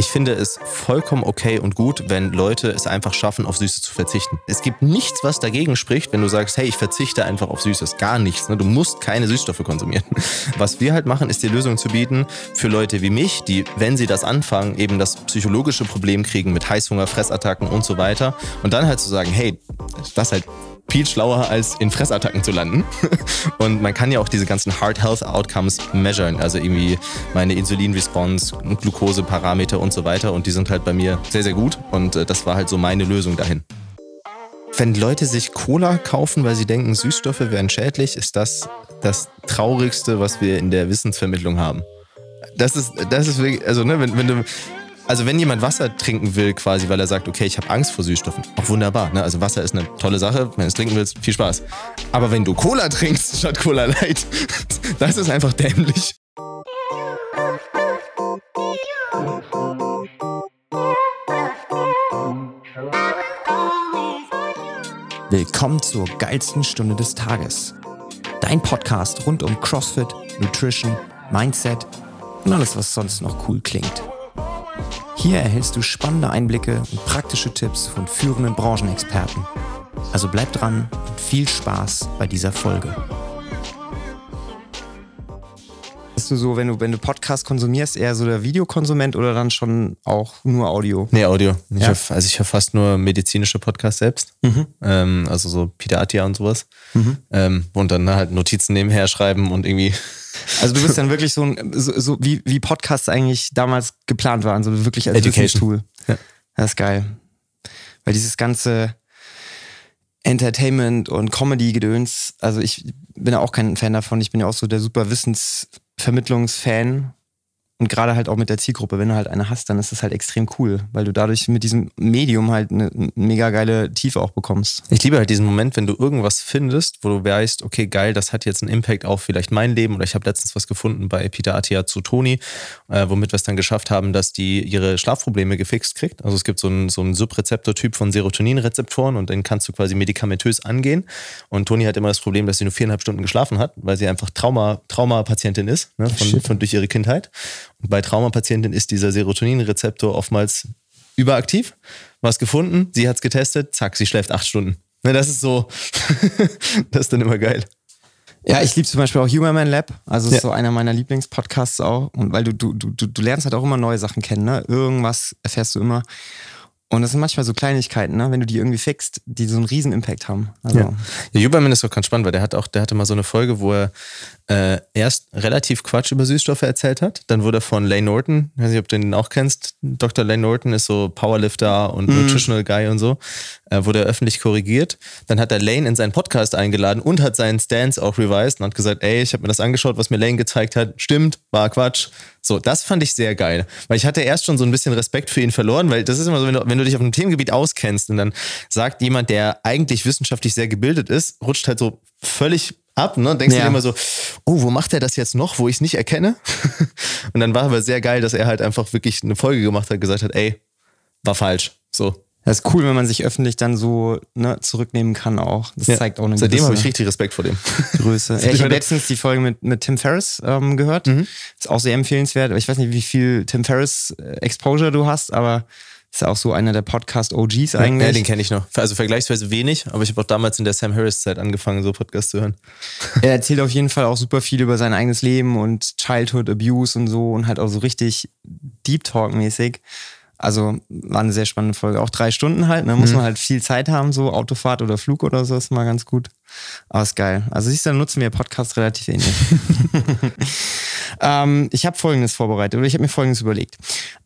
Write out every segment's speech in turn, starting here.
Ich finde es vollkommen okay und gut, wenn Leute es einfach schaffen, auf Süßes zu verzichten. Es gibt nichts, was dagegen spricht, wenn du sagst, hey, ich verzichte einfach auf Süßes. Gar nichts. Ne? Du musst keine Süßstoffe konsumieren. Was wir halt machen, ist die Lösung zu bieten für Leute wie mich, die, wenn sie das anfangen, eben das psychologische Problem kriegen mit Heißhunger, Fressattacken und so weiter. Und dann halt zu sagen, hey, das halt viel schlauer, als in Fressattacken zu landen. Und man kann ja auch diese ganzen Heart Health Outcomes measuren, also irgendwie meine Insulin-Response, Glukoseparameter und so weiter. Und die sind halt bei mir sehr, sehr gut. Und äh, das war halt so meine Lösung dahin. Wenn Leute sich Cola kaufen, weil sie denken, Süßstoffe wären schädlich, ist das das Traurigste, was wir in der Wissensvermittlung haben. Das ist, das ist wirklich, also ne, wenn, wenn du also wenn jemand Wasser trinken will, quasi, weil er sagt, okay, ich habe Angst vor Süßstoffen, auch wunderbar. Ne? Also Wasser ist eine tolle Sache. Wenn du es trinken willst, viel Spaß. Aber wenn du Cola trinkst statt Cola Light, das ist einfach dämlich. Willkommen zur geilsten Stunde des Tages. Dein Podcast rund um CrossFit, Nutrition, Mindset und alles, was sonst noch cool klingt. Hier erhältst du spannende Einblicke und praktische Tipps von führenden Branchenexperten. Also bleib dran und viel Spaß bei dieser Folge. Bist du so, wenn du, wenn du Podcast konsumierst, eher so der Videokonsument oder dann schon auch nur Audio? Nee, Audio. Ich ja. hör, also ich höre fast nur medizinische Podcasts selbst. Mhm. Ähm, also so Peter Attia und sowas. Mhm. Ähm, und dann halt Notizen nebenher schreiben und irgendwie also du bist dann wirklich so ein, so, so wie, wie Podcasts eigentlich damals geplant waren, so wirklich als Education-Tool. Ja. Das ist geil. Weil dieses ganze Entertainment und Comedy-Gedöns, also ich bin ja auch kein Fan davon. Ich bin ja auch so der super Wissensvermittlungsfan und gerade halt auch mit der Zielgruppe, wenn du halt eine hast, dann ist das halt extrem cool, weil du dadurch mit diesem Medium halt eine mega geile Tiefe auch bekommst. Ich liebe halt diesen Moment, wenn du irgendwas findest, wo du weißt, okay, geil, das hat jetzt einen Impact auf vielleicht mein Leben oder ich habe letztens was gefunden bei Peter Attia zu Toni, äh, womit wir es dann geschafft haben, dass die ihre Schlafprobleme gefixt kriegt. Also es gibt so einen, so einen Subrezeptor-Typ von Serotoninrezeptoren und den kannst du quasi medikamentös angehen. Und Toni hat immer das Problem, dass sie nur viereinhalb Stunden geschlafen hat, weil sie einfach Trauma, Traumapatientin ist, ne, von, von durch ihre Kindheit. Bei Traumapatienten ist dieser Serotoninrezeptor oftmals überaktiv. Was gefunden, sie hat es getestet, zack, sie schläft acht Stunden. Ne, das ist so, das ist dann immer geil. Ja, ich liebe zum Beispiel auch Human Lab. Also ja. ist so einer meiner Lieblingspodcasts auch. Und weil du, du, du, du lernst halt auch immer neue Sachen kennen, ne? Irgendwas erfährst du immer. Und das sind manchmal so Kleinigkeiten, ne? wenn du die irgendwie fixst, die so einen riesen Impact haben. Also. Ja. ja, Huberman ist doch ganz spannend, weil der hat auch, der hatte mal so eine Folge, wo er äh, erst relativ Quatsch über Süßstoffe erzählt hat. Dann wurde er von Lane Norton, ich weiß nicht, ob du den auch kennst, Dr. Lane Norton ist so Powerlifter und mm. Nutritional Guy und so, äh, wurde er öffentlich korrigiert. Dann hat er Lane in seinen Podcast eingeladen und hat seinen Stance auch revised und hat gesagt, ey, ich habe mir das angeschaut, was mir Lane gezeigt hat. Stimmt, war Quatsch. So, das fand ich sehr geil. Weil ich hatte erst schon so ein bisschen Respekt für ihn verloren, weil das ist immer so, wenn du, wenn du dich auf einem Themengebiet auskennst und dann sagt jemand, der eigentlich wissenschaftlich sehr gebildet ist, rutscht halt so völlig ab, ne? Denkst ja. du dir immer so, oh, wo macht er das jetzt noch, wo ich es nicht erkenne? und dann war aber sehr geil, dass er halt einfach wirklich eine Folge gemacht hat, gesagt hat, ey, war falsch. So. Das ist cool, wenn man sich öffentlich dann so ne, zurücknehmen kann auch. Das ja. zeigt auch eine Seitdem habe ich richtig Respekt vor dem. Größe. ich habe letztens die Folge mit, mit Tim Ferriss ähm, gehört. Mhm. Ist auch sehr empfehlenswert. Ich weiß nicht, wie viel Tim Ferriss äh, Exposure du hast, aber ist auch so einer der Podcast-OGs eigentlich. Ja, den kenne ich noch. Also vergleichsweise wenig, aber ich habe auch damals in der Sam Harris-Zeit angefangen, so Podcasts zu hören. Er erzählt auf jeden Fall auch super viel über sein eigenes Leben und Childhood Abuse und so und halt auch so richtig Deep Talk-mäßig. Also war eine sehr spannende Folge. Auch drei Stunden halt, ne? Muss mhm. man halt viel Zeit haben, so Autofahrt oder Flug oder so ist mal ganz gut. Aber ist geil. Also siehst du, dann nutzen wir Podcast relativ ähnlich. ähm, ich habe folgendes vorbereitet oder ich habe mir folgendes überlegt.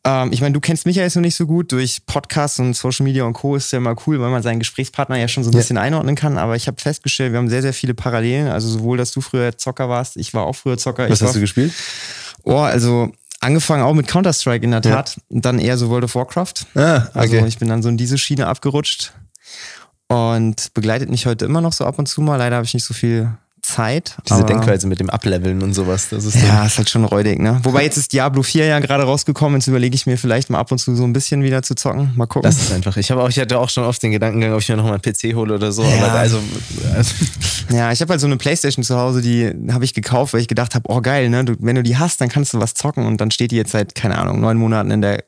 Ähm, ich meine, du kennst mich ja jetzt noch nicht so gut. Durch Podcasts und Social Media und Co. ist ja immer cool, weil man seinen Gesprächspartner ja schon so ein bisschen ja. einordnen kann. Aber ich habe festgestellt, wir haben sehr, sehr viele Parallelen. Also sowohl, dass du früher Zocker warst, ich war auch früher Zocker. Was hast du gespielt? Oh, also angefangen auch mit Counter-Strike in der Tat ja. und dann eher so World of Warcraft. Ah, okay. Also ich bin dann so in diese Schiene abgerutscht und begleitet mich heute immer noch so ab und zu mal. Leider habe ich nicht so viel Zeit. Diese Denkweise mit dem Ableveln und sowas. Das ist ja, ist halt schon räudig, ne? Wobei jetzt ist Diablo 4 ja gerade rausgekommen. Jetzt überlege ich mir vielleicht mal ab und zu so ein bisschen wieder zu zocken. Mal gucken. Das ist einfach. Ich habe auch, ich hatte auch schon oft den Gedankengang, ob ich mir nochmal einen PC hole oder so. Ja. Aber also, also ja, ich habe halt so eine Playstation zu Hause, die habe ich gekauft, weil ich gedacht habe, oh geil, ne? Du, wenn du die hast, dann kannst du was zocken und dann steht die jetzt seit, keine Ahnung, neun Monaten in der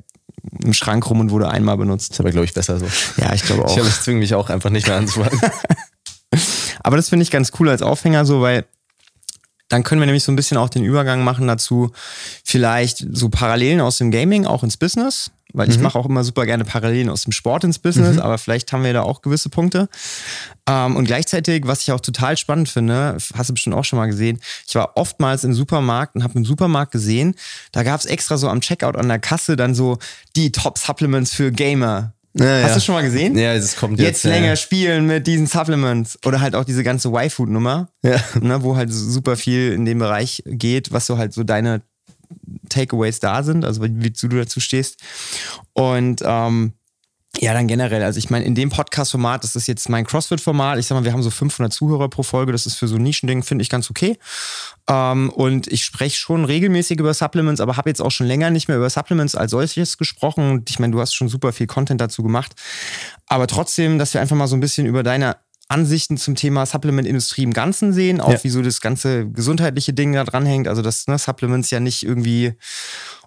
im Schrank rum und wurde einmal benutzt. Ist aber, glaube ich, besser so. Ja, ich glaube auch. Ich, ich zwinge mich auch einfach nicht mehr anzufangen. aber das finde ich ganz cool als Aufhänger so, weil dann können wir nämlich so ein bisschen auch den Übergang machen dazu, vielleicht so Parallelen aus dem Gaming auch ins Business, weil ich mhm. mache auch immer super gerne Parallelen aus dem Sport ins Business, mhm. aber vielleicht haben wir da auch gewisse Punkte. Ähm, und gleichzeitig, was ich auch total spannend finde, hast du bestimmt auch schon mal gesehen, ich war oftmals im Supermarkt und habe im Supermarkt gesehen, da gab es extra so am Checkout an der Kasse dann so die Top-Supplements für Gamer. Ja, Hast ja. du schon mal gesehen? Ja, es kommt jetzt. Jetzt länger ja. spielen mit diesen Supplements. Oder halt auch diese ganze Y-Food-Nummer, ja. ne, wo halt super viel in dem Bereich geht, was so halt so deine Takeaways da sind, also wie du dazu stehst. Und ähm, ja, dann generell. Also ich meine, in dem Podcast-Format, das ist jetzt mein CrossFit-Format. Ich sag mal, wir haben so 500 Zuhörer pro Folge. Das ist für so ein Nischending, finde ich ganz okay. Ähm, und ich spreche schon regelmäßig über Supplements, aber habe jetzt auch schon länger nicht mehr über Supplements als solches gesprochen. Und ich meine, du hast schon super viel Content dazu gemacht. Aber trotzdem, dass wir einfach mal so ein bisschen über deine Ansichten zum Thema Supplement-Industrie im Ganzen sehen, auch ja. wie so das ganze gesundheitliche Ding da dranhängt. Also, dass ne, Supplements ja nicht irgendwie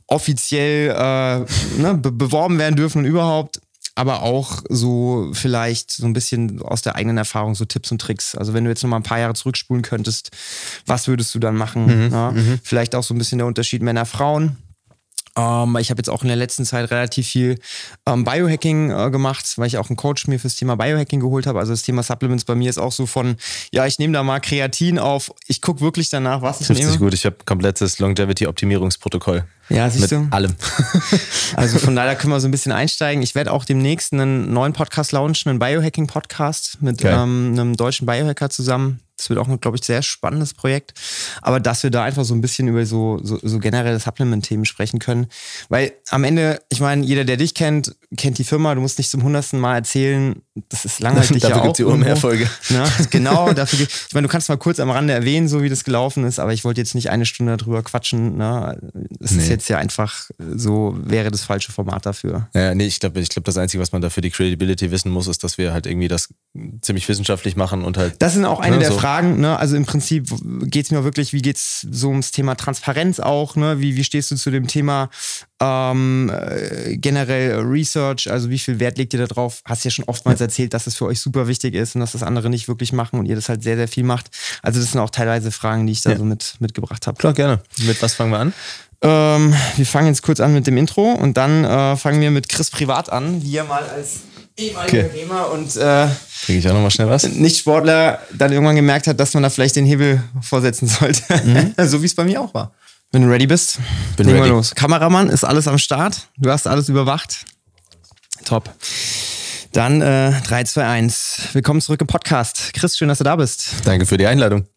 offiziell äh, ne, be beworben werden dürfen und überhaupt aber auch so vielleicht so ein bisschen aus der eigenen Erfahrung so Tipps und Tricks. Also wenn du jetzt noch mal ein paar Jahre zurückspulen könntest, was würdest du dann machen? Mhm, ja? mhm. Vielleicht auch so ein bisschen der Unterschied Männer-Frauen. Ähm, ich habe jetzt auch in der letzten Zeit relativ viel ähm, Biohacking äh, gemacht, weil ich auch einen Coach mir fürs Thema Biohacking geholt habe. Also das Thema Supplements bei mir ist auch so von, ja, ich nehme da mal Kreatin auf, ich gucke wirklich danach, was ich nehme. gut, ich habe komplettes Longevity-Optimierungsprotokoll. Ja, siehst Mit du? allem. also von daher können wir so ein bisschen einsteigen. Ich werde auch demnächst einen neuen Podcast launchen, einen Biohacking-Podcast mit ähm, einem deutschen Biohacker zusammen. Das wird auch ein, glaube ich, sehr spannendes Projekt. Aber dass wir da einfach so ein bisschen über so, so, so generelle Supplement-Themen sprechen können. Weil am Ende, ich meine, jeder, der dich kennt, kennt die Firma. Du musst nicht zum hundertsten Mal erzählen, das ist langweilig dafür ja gibt es die Folge. Ne? Genau, dafür gibt Ich meine, du kannst mal kurz am Rande erwähnen, so wie das gelaufen ist, aber ich wollte jetzt nicht eine Stunde darüber quatschen. Ne? Es nee. ist jetzt ja einfach so, wäre das falsche Format dafür. Ja, nee, ich glaube, ich glaub, das Einzige, was man da für die Credibility wissen muss, ist, dass wir halt irgendwie das ziemlich wissenschaftlich machen und halt. Das sind auch eine ne, der so. Fragen, ne? Also im Prinzip geht es mir wirklich, wie geht es so ums Thema Transparenz auch, ne? Wie, wie stehst du zu dem Thema ähm, äh, generell Research, also wie viel Wert legt ihr da drauf? Hast ja schon oftmals erzählt, dass es für euch super wichtig ist und dass das andere nicht wirklich machen und ihr das halt sehr, sehr viel macht. Also das sind auch teilweise Fragen, die ich da ja. so mit, mitgebracht habe. Klar, gerne. Mit was fangen wir an? Ähm, wir fangen jetzt kurz an mit dem Intro und dann äh, fangen wir mit Chris privat an, wie er mal als ehemaliger okay. Gamer und äh, ich auch nochmal schnell was? Nicht-Sportler dann irgendwann gemerkt hat, dass man da vielleicht den Hebel vorsetzen sollte. Mhm. so wie es bei mir auch war. Wenn du ready bist, bin ready. los. Kameramann ist alles am Start. Du hast alles überwacht. Top. Dann äh, 3, 2, 1. Willkommen zurück im Podcast. Chris, schön, dass du da bist. Danke für die Einladung.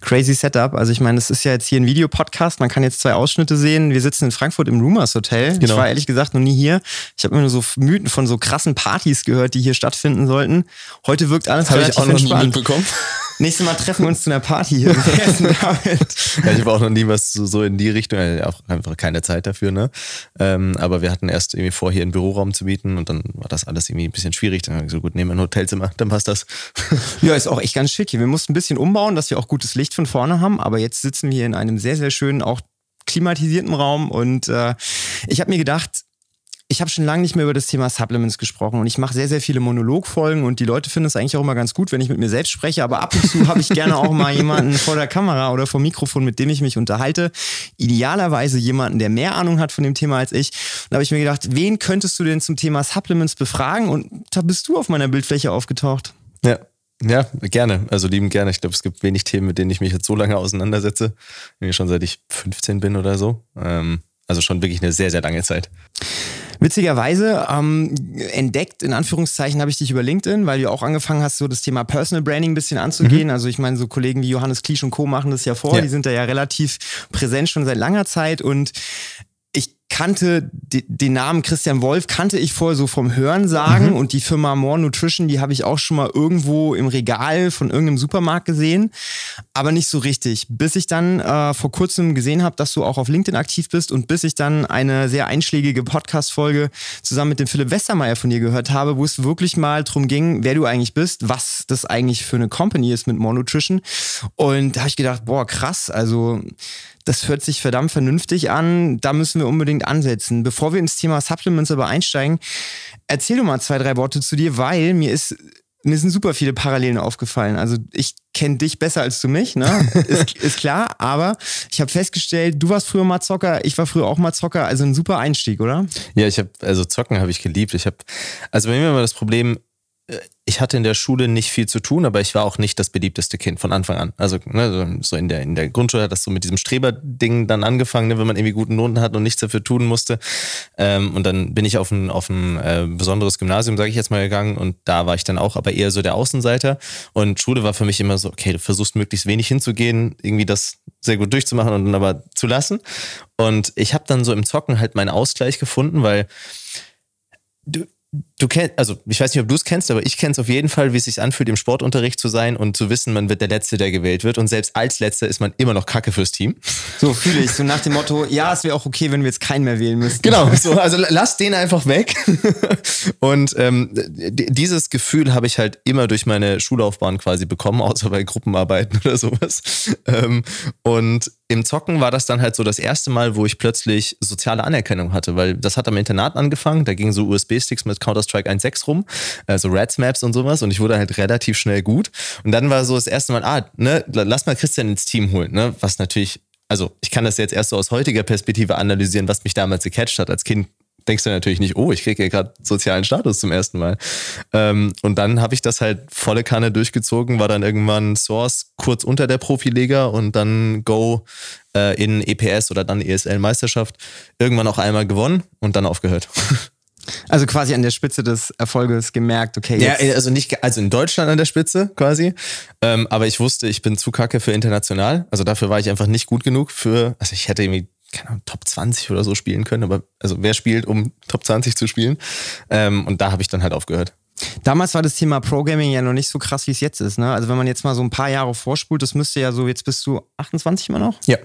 Crazy Setup. Also ich meine, das ist ja jetzt hier ein Videopodcast. Man kann jetzt zwei Ausschnitte sehen. Wir sitzen in Frankfurt im Rumors Hotel. Genau. Ich war ehrlich gesagt noch nie hier. Ich habe immer nur so Mythen von so krassen Partys gehört, die hier stattfinden sollten. Heute wirkt alles Habe ich auch noch entspannt. nie mitbekommen. Nächstes Mal treffen wir uns zu einer Party hier. ja, ich habe auch noch nie was so in die Richtung, auch einfach keine Zeit dafür, ne? Ähm, aber wir hatten erst irgendwie vor, hier einen Büroraum zu bieten und dann war das alles irgendwie ein bisschen schwierig. Dann habe ich so, gut, nehmen wir ein Hotelzimmer, dann passt das. ja, ist auch echt ganz schick hier. Wir mussten ein bisschen umbauen, dass wir auch gutes Licht von vorne haben, aber jetzt sitzen wir in einem sehr, sehr schönen, auch klimatisierten Raum und äh, ich habe mir gedacht, ich habe schon lange nicht mehr über das Thema Supplements gesprochen und ich mache sehr, sehr viele Monologfolgen und die Leute finden es eigentlich auch immer ganz gut, wenn ich mit mir selbst spreche, aber ab und zu habe ich gerne auch mal jemanden vor der Kamera oder vor Mikrofon, mit dem ich mich unterhalte. Idealerweise jemanden, der mehr Ahnung hat von dem Thema als ich. Da habe ich mir gedacht, wen könntest du denn zum Thema Supplements befragen? Und da bist du auf meiner Bildfläche aufgetaucht. Ja, ja, gerne. Also lieben gerne. Ich glaube, es gibt wenig Themen, mit denen ich mich jetzt so lange auseinandersetze. Schon seit ich 15 bin oder so. Ähm, also schon wirklich eine sehr, sehr lange Zeit. Witzigerweise ähm, entdeckt, in Anführungszeichen, habe ich dich über LinkedIn, weil du auch angefangen hast, so das Thema Personal Branding ein bisschen anzugehen. Mhm. Also ich meine, so Kollegen wie Johannes Kliesch und Co. machen das ja vor, ja. die sind da ja relativ präsent schon seit langer Zeit und kannte den Namen Christian Wolf kannte ich vorher so vom Hören sagen mhm. und die Firma More Nutrition, die habe ich auch schon mal irgendwo im Regal von irgendeinem Supermarkt gesehen, aber nicht so richtig. Bis ich dann äh, vor kurzem gesehen habe, dass du auch auf LinkedIn aktiv bist und bis ich dann eine sehr einschlägige Podcast-Folge zusammen mit dem Philipp Westermeier von dir gehört habe, wo es wirklich mal drum ging, wer du eigentlich bist, was das eigentlich für eine Company ist mit More Nutrition. Und da habe ich gedacht, boah, krass, also das hört sich verdammt vernünftig an. Da müssen wir unbedingt unbedingt ansetzen. Bevor wir ins Thema Supplements aber einsteigen, erzähl doch mal zwei, drei Worte zu dir, weil mir ist mir sind super viele Parallelen aufgefallen. Also ich kenne dich besser als du mich, ne? ist, ist klar, aber ich habe festgestellt, du warst früher mal Zocker, ich war früher auch mal Zocker, also ein super Einstieg, oder? Ja, ich habe also Zocken habe ich geliebt. Ich habe also bei mir war das Problem, ich hatte in der Schule nicht viel zu tun, aber ich war auch nicht das beliebteste Kind von Anfang an. Also ne, so in der, in der Grundschule hat das so mit diesem Streber-Ding dann angefangen, ne, wenn man irgendwie guten Noten hat und nichts dafür tun musste. Ähm, und dann bin ich auf ein, auf ein äh, besonderes Gymnasium, sage ich jetzt mal, gegangen und da war ich dann auch aber eher so der Außenseiter. Und Schule war für mich immer so, okay, du versuchst möglichst wenig hinzugehen, irgendwie das sehr gut durchzumachen und dann aber zu lassen. Und ich habe dann so im Zocken halt meinen Ausgleich gefunden, weil du, du kennst, also ich weiß nicht, ob du es kennst, aber ich kenne es auf jeden Fall, wie es sich anfühlt, im Sportunterricht zu sein und zu wissen, man wird der Letzte, der gewählt wird. Und selbst als Letzter ist man immer noch Kacke fürs Team. So fühle ich. So nach dem Motto, ja, es wäre auch okay, wenn wir jetzt keinen mehr wählen müssten. Genau, so, also lass den einfach weg. und ähm, dieses Gefühl habe ich halt immer durch meine Schullaufbahn quasi bekommen, außer bei Gruppenarbeiten oder sowas. Ähm, und im Zocken war das dann halt so das erste Mal, wo ich plötzlich soziale Anerkennung hatte, weil das hat am Internat angefangen. Da gingen so USB-Sticks mit Counter-Strike 1.6 rum, also Reds Maps und sowas und ich wurde halt relativ schnell gut. Und dann war so das erste Mal, ah, ne, lass mal Christian ins Team holen, ne, was natürlich also ich kann das jetzt erst so aus heutiger Perspektive analysieren, was mich damals gecatcht hat. Als Kind denkst du natürlich nicht, oh, ich kriege hier gerade sozialen Status zum ersten Mal. Ähm, und dann habe ich das halt volle Kanne durchgezogen, war dann irgendwann Source kurz unter der Profiliga und dann Go äh, in EPS oder dann ESL-Meisterschaft irgendwann auch einmal gewonnen und dann aufgehört. Also quasi an der Spitze des Erfolges gemerkt, okay. Jetzt. Ja, also nicht, also in Deutschland an der Spitze quasi. Ähm, aber ich wusste, ich bin zu kacke für international. Also dafür war ich einfach nicht gut genug für, also ich hätte irgendwie, keine Ahnung, Top 20 oder so spielen können. Aber also wer spielt, um Top 20 zu spielen? Ähm, und da habe ich dann halt aufgehört. Damals war das Thema Programming ja noch nicht so krass, wie es jetzt ist. Ne? Also wenn man jetzt mal so ein paar Jahre vorspult, das müsste ja so, jetzt bist du 28 immer noch? Ja.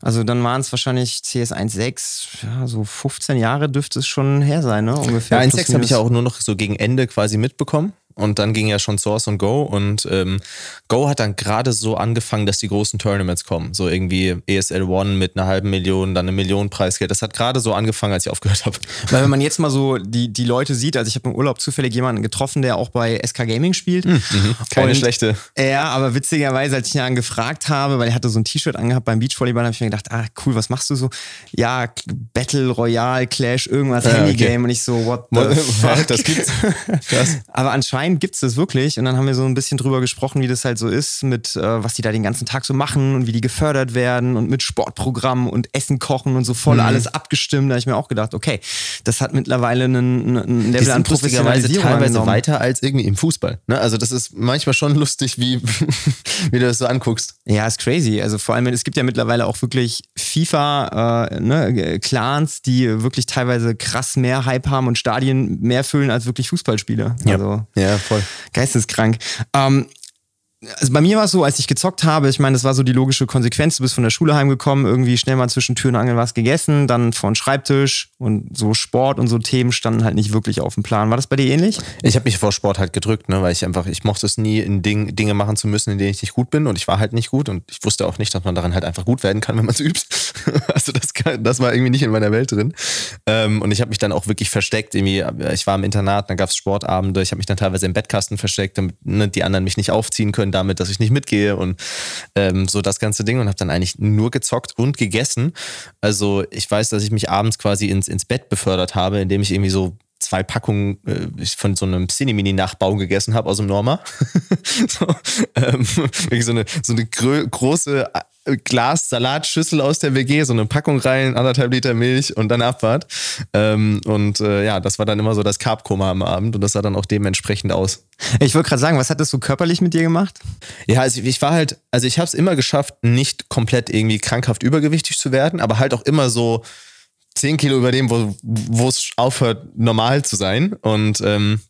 Also dann waren es wahrscheinlich CS 1.6, ja, so 15 Jahre dürfte es schon her sein, ne? Ungefähr. Ja, 1.6 habe ich ja auch nur noch so gegen Ende quasi mitbekommen und dann ging ja schon Source und Go und ähm, Go hat dann gerade so angefangen, dass die großen Tournaments kommen. So irgendwie ESL One mit einer halben Million, dann eine Million Preisgeld. Das hat gerade so angefangen, als ich aufgehört habe. Weil wenn man jetzt mal so die, die Leute sieht, also ich habe im Urlaub zufällig jemanden getroffen, der auch bei SK Gaming spielt. Mhm, keine und, schlechte. Ja, aber witzigerweise, als ich ihn gefragt habe, weil er hatte so ein T-Shirt angehabt beim Beachvolleyball, habe ich mir gedacht, ah cool, was machst du so? Ja, Battle Royale, Clash, irgendwas, ja, Handygame okay. und ich so, what the fuck? Das gibt's. Krass. aber anscheinend anscheinend gibt es das wirklich. Und dann haben wir so ein bisschen drüber gesprochen, wie das halt so ist, mit äh, was die da den ganzen Tag so machen und wie die gefördert werden und mit Sportprogrammen und Essen kochen und so voll mhm. alles abgestimmt. Da habe ich mir auch gedacht, okay, das hat mittlerweile einen, einen Level an Professionalisierung teilweise angenommen. weiter als irgendwie im Fußball. Ne? Also das ist manchmal schon lustig, wie, wie du das so anguckst. Ja, ist crazy. Also vor allem, es gibt ja mittlerweile auch wirklich FIFA, äh, ne, Clans, die wirklich teilweise krass mehr Hype haben und Stadien mehr füllen als wirklich Fußballspiele. Ja. Also, ja, voll. Geisteskrank. Ähm, also bei mir war es so, als ich gezockt habe, ich meine, das war so die logische Konsequenz. Du bist von der Schule heimgekommen, irgendwie schnell mal zwischen Tür und Angel was gegessen, dann vor Schreibtisch und so Sport und so Themen standen halt nicht wirklich auf dem Plan. War das bei dir ähnlich? Ich habe mich vor Sport halt gedrückt, ne, weil ich einfach, ich mochte es nie, in Ding, Dinge machen zu müssen, in denen ich nicht gut bin und ich war halt nicht gut und ich wusste auch nicht, dass man daran halt einfach gut werden kann, wenn man es übt. also das, das war irgendwie nicht in meiner Welt drin. Ähm, und ich habe mich dann auch wirklich versteckt. Irgendwie, ich war im Internat, dann gab es Sportabende, ich habe mich dann teilweise im Bettkasten versteckt, damit ne, die anderen mich nicht aufziehen können können damit, dass ich nicht mitgehe und ähm, so das ganze Ding und habe dann eigentlich nur gezockt und gegessen. Also ich weiß, dass ich mich abends quasi ins, ins Bett befördert habe, indem ich irgendwie so zwei Packungen äh, von so einem Cinemini-Nachbau gegessen habe aus dem Norma. so, ähm, so eine, so eine große Glas-Salatschüssel aus der WG, so eine Packung rein, anderthalb Liter Milch und dann Abfahrt. Ähm, und äh, ja, das war dann immer so das Carb-Koma am Abend und das sah dann auch dementsprechend aus. Ich wollte gerade sagen, was hat das so körperlich mit dir gemacht? Ja, also ich war halt, also ich habe es immer geschafft, nicht komplett irgendwie krankhaft übergewichtig zu werden, aber halt auch immer so 10 Kilo über dem, wo es aufhört, normal zu sein. Und ähm,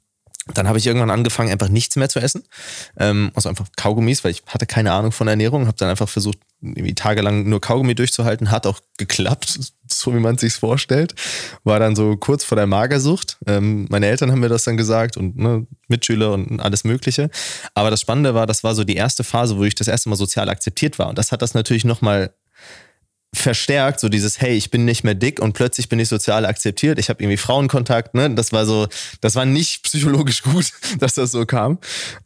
dann habe ich irgendwann angefangen, einfach nichts mehr zu essen. Ähm, also einfach Kaugummis, weil ich hatte keine Ahnung von Ernährung. Habe dann einfach versucht, irgendwie tagelang nur Kaugummi durchzuhalten. Hat auch geklappt, so wie man sich vorstellt. War dann so kurz vor der Magersucht. Ähm, meine Eltern haben mir das dann gesagt und ne, Mitschüler und alles Mögliche. Aber das Spannende war, das war so die erste Phase, wo ich das erste Mal sozial akzeptiert war. Und das hat das natürlich nochmal verstärkt, so dieses, hey, ich bin nicht mehr dick und plötzlich bin ich sozial akzeptiert. Ich habe irgendwie Frauenkontakt, ne? Das war so, das war nicht psychologisch gut, dass das so kam.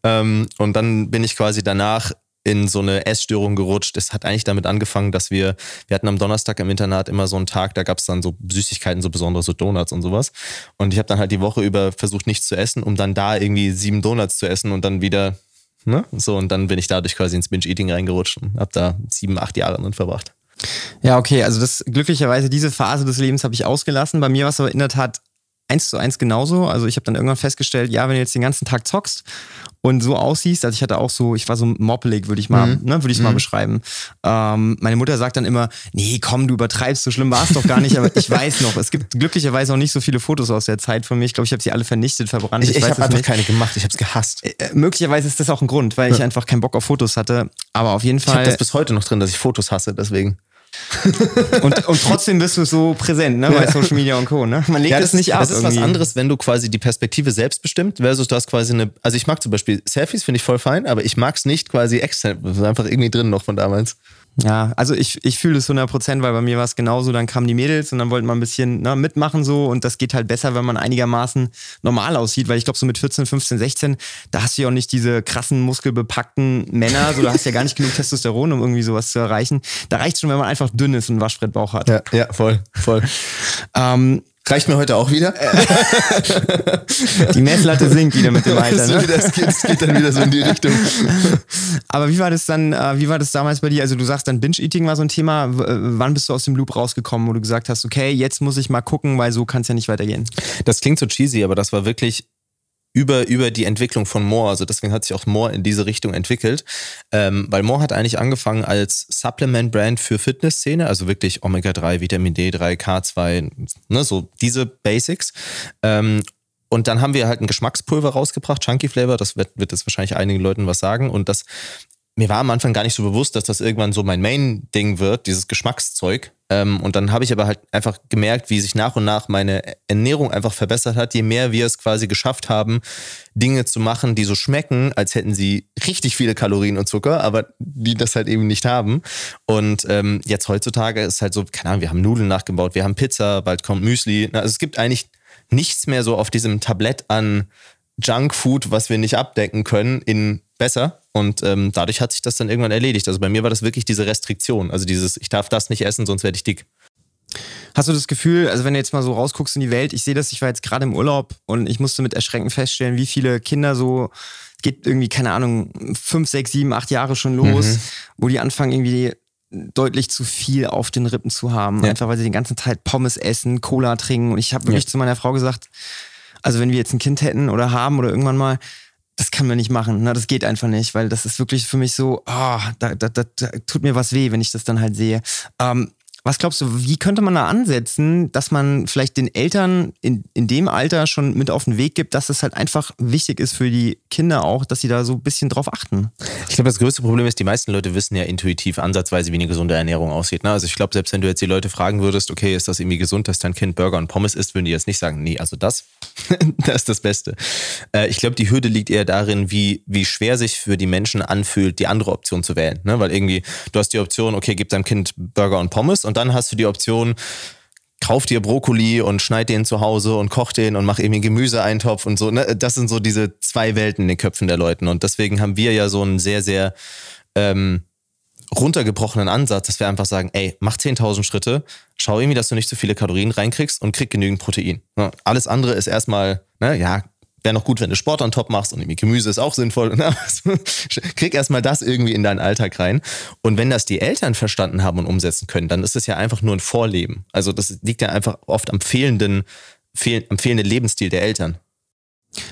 Ähm, und dann bin ich quasi danach in so eine Essstörung gerutscht. Es hat eigentlich damit angefangen, dass wir, wir hatten am Donnerstag im Internat immer so einen Tag, da gab es dann so Süßigkeiten, so besondere so Donuts und sowas. Und ich habe dann halt die Woche über versucht, nichts zu essen, um dann da irgendwie sieben Donuts zu essen und dann wieder, ne? So, und dann bin ich dadurch quasi ins Binge-Eating reingerutscht und habe da sieben, acht Jahre drin verbracht. Ja, okay, also das glücklicherweise diese Phase des Lebens habe ich ausgelassen. Bei mir war es aber in der Tat eins zu eins genauso. Also ich habe dann irgendwann festgestellt, ja, wenn du jetzt den ganzen Tag zockst und so aussiehst, also ich hatte auch so, ich war so moppelig, würde ich mal, mhm. ne, würde ich mhm. mal beschreiben. Ähm, meine Mutter sagt dann immer, nee, komm, du übertreibst, so schlimm war es doch gar nicht, aber ich weiß noch, es gibt glücklicherweise auch nicht so viele Fotos aus der Zeit von mir. Ich glaube, ich habe sie alle vernichtet, verbrannt. Ich, ich, ich habe einfach nicht. keine gemacht, ich habe es gehasst. Äh, möglicherweise ist das auch ein Grund, weil ja. ich einfach keinen Bock auf Fotos hatte, aber auf jeden Fall. Ich habe das bis heute noch drin, dass ich Fotos hasse, deswegen. Und, und trotzdem bist du so präsent, ne, bei Social Media und Co. Ne? Man legt ja, das, nicht ab. Das ist irgendwie. was anderes, wenn du quasi die Perspektive selbst bestimmt, versus du hast quasi eine. Also ich mag zum Beispiel Selfies, finde ich voll fein, aber ich mag es nicht quasi extern. Das ist einfach irgendwie drin noch von damals. Ja, also ich, ich fühle es 100 Prozent, weil bei mir war es genauso. Dann kamen die Mädels und dann wollten wir ein bisschen ne, mitmachen so und das geht halt besser, wenn man einigermaßen normal aussieht, weil ich glaube so mit 14, 15, 16, da hast du ja auch nicht diese krassen, muskelbepackten Männer, so da hast du ja gar nicht genug Testosteron, um irgendwie sowas zu erreichen. Da reicht schon, wenn man einfach dünn ist und einen Waschbrettbauch hat. Ja, ja voll, voll. ähm, Reicht mir heute auch wieder. Die Messlatte sinkt wieder mit dem Alter. Ne? Das, geht, das geht dann wieder so in die Richtung. Aber wie war das dann, äh, wie war das damals bei dir? Also du sagst dann Binge-Eating war so ein Thema. Äh, wann bist du aus dem Loop rausgekommen, wo du gesagt hast, okay, jetzt muss ich mal gucken, weil so kann es ja nicht weitergehen? Das klingt so cheesy, aber das war wirklich über, über die Entwicklung von Moore. Also deswegen hat sich auch Moore in diese Richtung entwickelt. Ähm, weil Moore hat eigentlich angefangen als Supplement-Brand für Fitnessszene, also wirklich Omega-3, Vitamin D3, K2, ne, so diese Basics. Ähm, und dann haben wir halt ein Geschmackspulver rausgebracht, Chunky Flavor, das wird, wird jetzt wahrscheinlich einigen Leuten was sagen. Und das mir war am Anfang gar nicht so bewusst, dass das irgendwann so mein Main-Ding wird, dieses Geschmackszeug. Ähm, und dann habe ich aber halt einfach gemerkt, wie sich nach und nach meine Ernährung einfach verbessert hat, je mehr wir es quasi geschafft haben, Dinge zu machen, die so schmecken, als hätten sie richtig viele Kalorien und Zucker, aber die das halt eben nicht haben. Und ähm, jetzt heutzutage ist halt so, keine Ahnung, wir haben Nudeln nachgebaut, wir haben Pizza, bald kommt Müsli. Also es gibt eigentlich nichts mehr so auf diesem Tablett an Junkfood, was wir nicht abdecken können, in besser. Und ähm, dadurch hat sich das dann irgendwann erledigt. Also bei mir war das wirklich diese Restriktion. Also dieses, ich darf das nicht essen, sonst werde ich dick. Hast du das Gefühl, also wenn du jetzt mal so rausguckst in die Welt, ich sehe das, ich war jetzt gerade im Urlaub und ich musste mit Erschrecken feststellen, wie viele Kinder so, geht irgendwie, keine Ahnung, fünf, sechs, sieben, acht Jahre schon los, mhm. wo die anfangen irgendwie deutlich zu viel auf den Rippen zu haben. Ja. Einfach weil sie den ganzen Tag Pommes essen, Cola trinken. Und ich habe wirklich ja. zu meiner Frau gesagt, also wenn wir jetzt ein Kind hätten oder haben oder irgendwann mal, das kann man nicht machen. Ne? Das geht einfach nicht, weil das ist wirklich für mich so, oh, da, da, da, da tut mir was weh, wenn ich das dann halt sehe. Ähm, was glaubst du, wie könnte man da ansetzen, dass man vielleicht den Eltern in, in dem Alter schon mit auf den Weg gibt, dass es halt einfach wichtig ist für die Kinder auch, dass sie da so ein bisschen drauf achten? Ich glaube, das größte Problem ist, die meisten Leute wissen ja intuitiv ansatzweise, wie eine gesunde Ernährung aussieht. Ne? Also ich glaube, selbst wenn du jetzt die Leute fragen würdest, okay, ist das irgendwie gesund, dass dein Kind Burger und Pommes isst, würden die jetzt nicht sagen, nee, also das, das ist das Beste. Äh, ich glaube, die Hürde liegt eher darin, wie, wie schwer sich für die Menschen anfühlt, die andere Option zu wählen. Ne? Weil irgendwie, du hast die Option, okay, gib deinem Kind Burger und Pommes und und dann hast du die Option, kauf dir Brokkoli und schneid den zu Hause und koch den und mach irgendwie einen Gemüseeintopf und so. Ne? Das sind so diese zwei Welten in den Köpfen der Leuten. Und deswegen haben wir ja so einen sehr, sehr ähm, runtergebrochenen Ansatz, dass wir einfach sagen, ey, mach 10.000 Schritte, schau irgendwie, dass du nicht zu viele Kalorien reinkriegst und krieg genügend Protein. Alles andere ist erstmal, ne, ja, wäre noch gut, wenn du Sport on top machst und irgendwie Gemüse ist auch sinnvoll. Ne? Krieg erstmal das irgendwie in deinen Alltag rein. Und wenn das die Eltern verstanden haben und umsetzen können, dann ist es ja einfach nur ein Vorleben. Also das liegt ja einfach oft am fehlenden, fehl, am fehlenden Lebensstil der Eltern.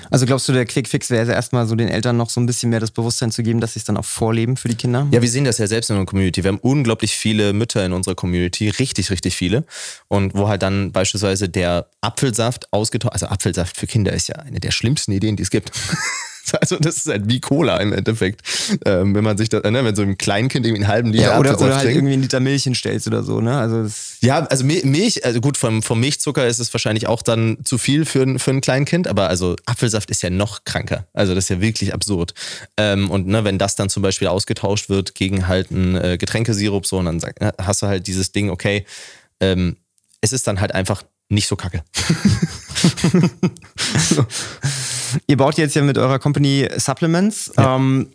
Also glaubst du, der Quickfix wäre also erstmal so den Eltern noch so ein bisschen mehr das Bewusstsein zu geben, dass sie es dann auch vorleben für die Kinder? Ja, wir sehen das ja selbst in unserer Community. Wir haben unglaublich viele Mütter in unserer Community, richtig, richtig viele. Und wo halt dann beispielsweise der Apfelsaft ausgetauscht, also Apfelsaft für Kinder ist ja eine der schlimmsten Ideen, die es gibt. Also das ist halt wie Cola im Endeffekt. Ähm, wenn man sich da, ne, wenn so ein Kleinkind irgendwie einen halben Liter ja, oder, oder halt trinkt. irgendwie einen Liter Milch hinstellst oder so, ne? Also ja, also Milch, also gut, vom, vom Milchzucker ist es wahrscheinlich auch dann zu viel für, für ein Kleinkind, aber also Apfelsaft ist ja noch kranker. Also das ist ja wirklich absurd. Ähm, und ne, wenn das dann zum Beispiel ausgetauscht wird gegen halt einen äh, Getränkesirup, so, und dann hast du halt dieses Ding, okay, ähm, es ist dann halt einfach nicht so kacke. Ihr baut jetzt ja mit eurer Company Supplements. Ja. Ähm,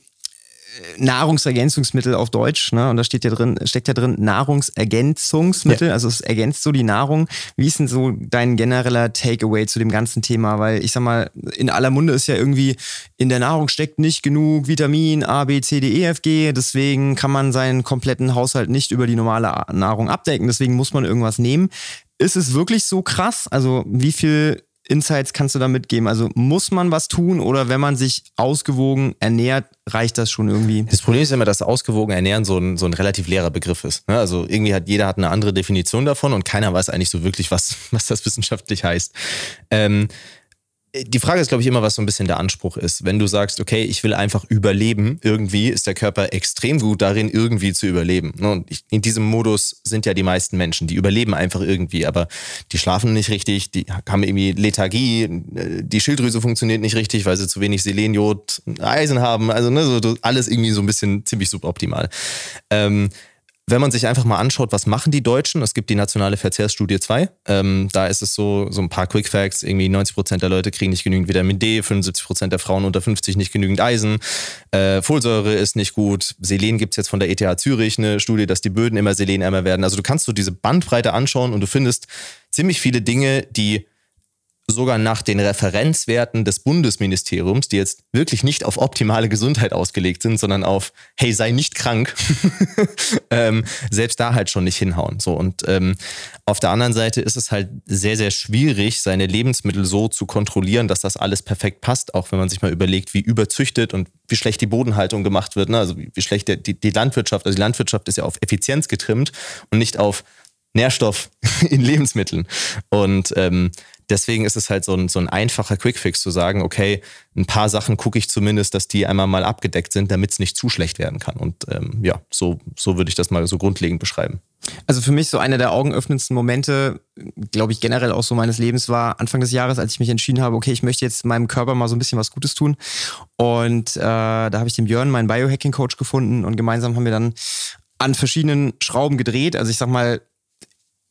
Nahrungsergänzungsmittel auf Deutsch, ne? Und da steht ja drin, steckt ja drin Nahrungsergänzungsmittel, ja. also es ergänzt so die Nahrung. Wie ist denn so dein genereller Takeaway zu dem ganzen Thema? Weil ich sag mal, in aller Munde ist ja irgendwie, in der Nahrung steckt nicht genug Vitamin A, B, C, D, E, F, G, deswegen kann man seinen kompletten Haushalt nicht über die normale Nahrung abdecken, deswegen muss man irgendwas nehmen. Ist es wirklich so krass? Also wie viel Insights kannst du da mitgeben? Also muss man was tun oder wenn man sich ausgewogen ernährt, reicht das schon irgendwie? Das Problem ist immer, dass ausgewogen ernähren so ein, so ein relativ leerer Begriff ist. Ne? Also irgendwie hat jeder hat eine andere Definition davon und keiner weiß eigentlich so wirklich, was, was das wissenschaftlich heißt. Ähm, die Frage ist, glaube ich, immer, was so ein bisschen der Anspruch ist. Wenn du sagst, okay, ich will einfach überleben, irgendwie ist der Körper extrem gut darin, irgendwie zu überleben. Ne, und in diesem Modus sind ja die meisten Menschen, die überleben einfach irgendwie, aber die schlafen nicht richtig, die haben irgendwie Lethargie, die Schilddrüse funktioniert nicht richtig, weil sie zu wenig Selen, Jod, Eisen haben. Also ne, so alles irgendwie so ein bisschen ziemlich suboptimal. Ähm, wenn man sich einfach mal anschaut, was machen die Deutschen? Es gibt die nationale Verzehrsstudie 2. Ähm, da ist es so, so ein paar Quick Facts. Irgendwie 90 Prozent der Leute kriegen nicht genügend Vitamin D, 75 Prozent der Frauen unter 50 nicht genügend Eisen. Äh, Folsäure ist nicht gut. Selen gibt es jetzt von der ETH Zürich eine Studie, dass die Böden immer selenärmer werden. Also du kannst so diese Bandbreite anschauen und du findest ziemlich viele Dinge, die sogar nach den Referenzwerten des Bundesministeriums, die jetzt wirklich nicht auf optimale Gesundheit ausgelegt sind, sondern auf, hey, sei nicht krank, ähm, selbst da halt schon nicht hinhauen. So und ähm, auf der anderen Seite ist es halt sehr, sehr schwierig, seine Lebensmittel so zu kontrollieren, dass das alles perfekt passt, auch wenn man sich mal überlegt, wie überzüchtet und wie schlecht die Bodenhaltung gemacht wird, ne? also wie, wie schlecht der, die, die Landwirtschaft, also die Landwirtschaft ist ja auf Effizienz getrimmt und nicht auf Nährstoff in Lebensmitteln. Und ähm, deswegen ist es halt so ein, so ein einfacher Quickfix zu sagen, okay, ein paar Sachen gucke ich zumindest, dass die einmal mal abgedeckt sind, damit es nicht zu schlecht werden kann. Und ähm, ja, so, so würde ich das mal so grundlegend beschreiben. Also für mich so einer der augenöffnendsten Momente, glaube ich, generell auch so meines Lebens war Anfang des Jahres, als ich mich entschieden habe, okay, ich möchte jetzt meinem Körper mal so ein bisschen was Gutes tun. Und äh, da habe ich den Björn, meinen Biohacking-Coach, gefunden und gemeinsam haben wir dann an verschiedenen Schrauben gedreht. Also ich sag mal,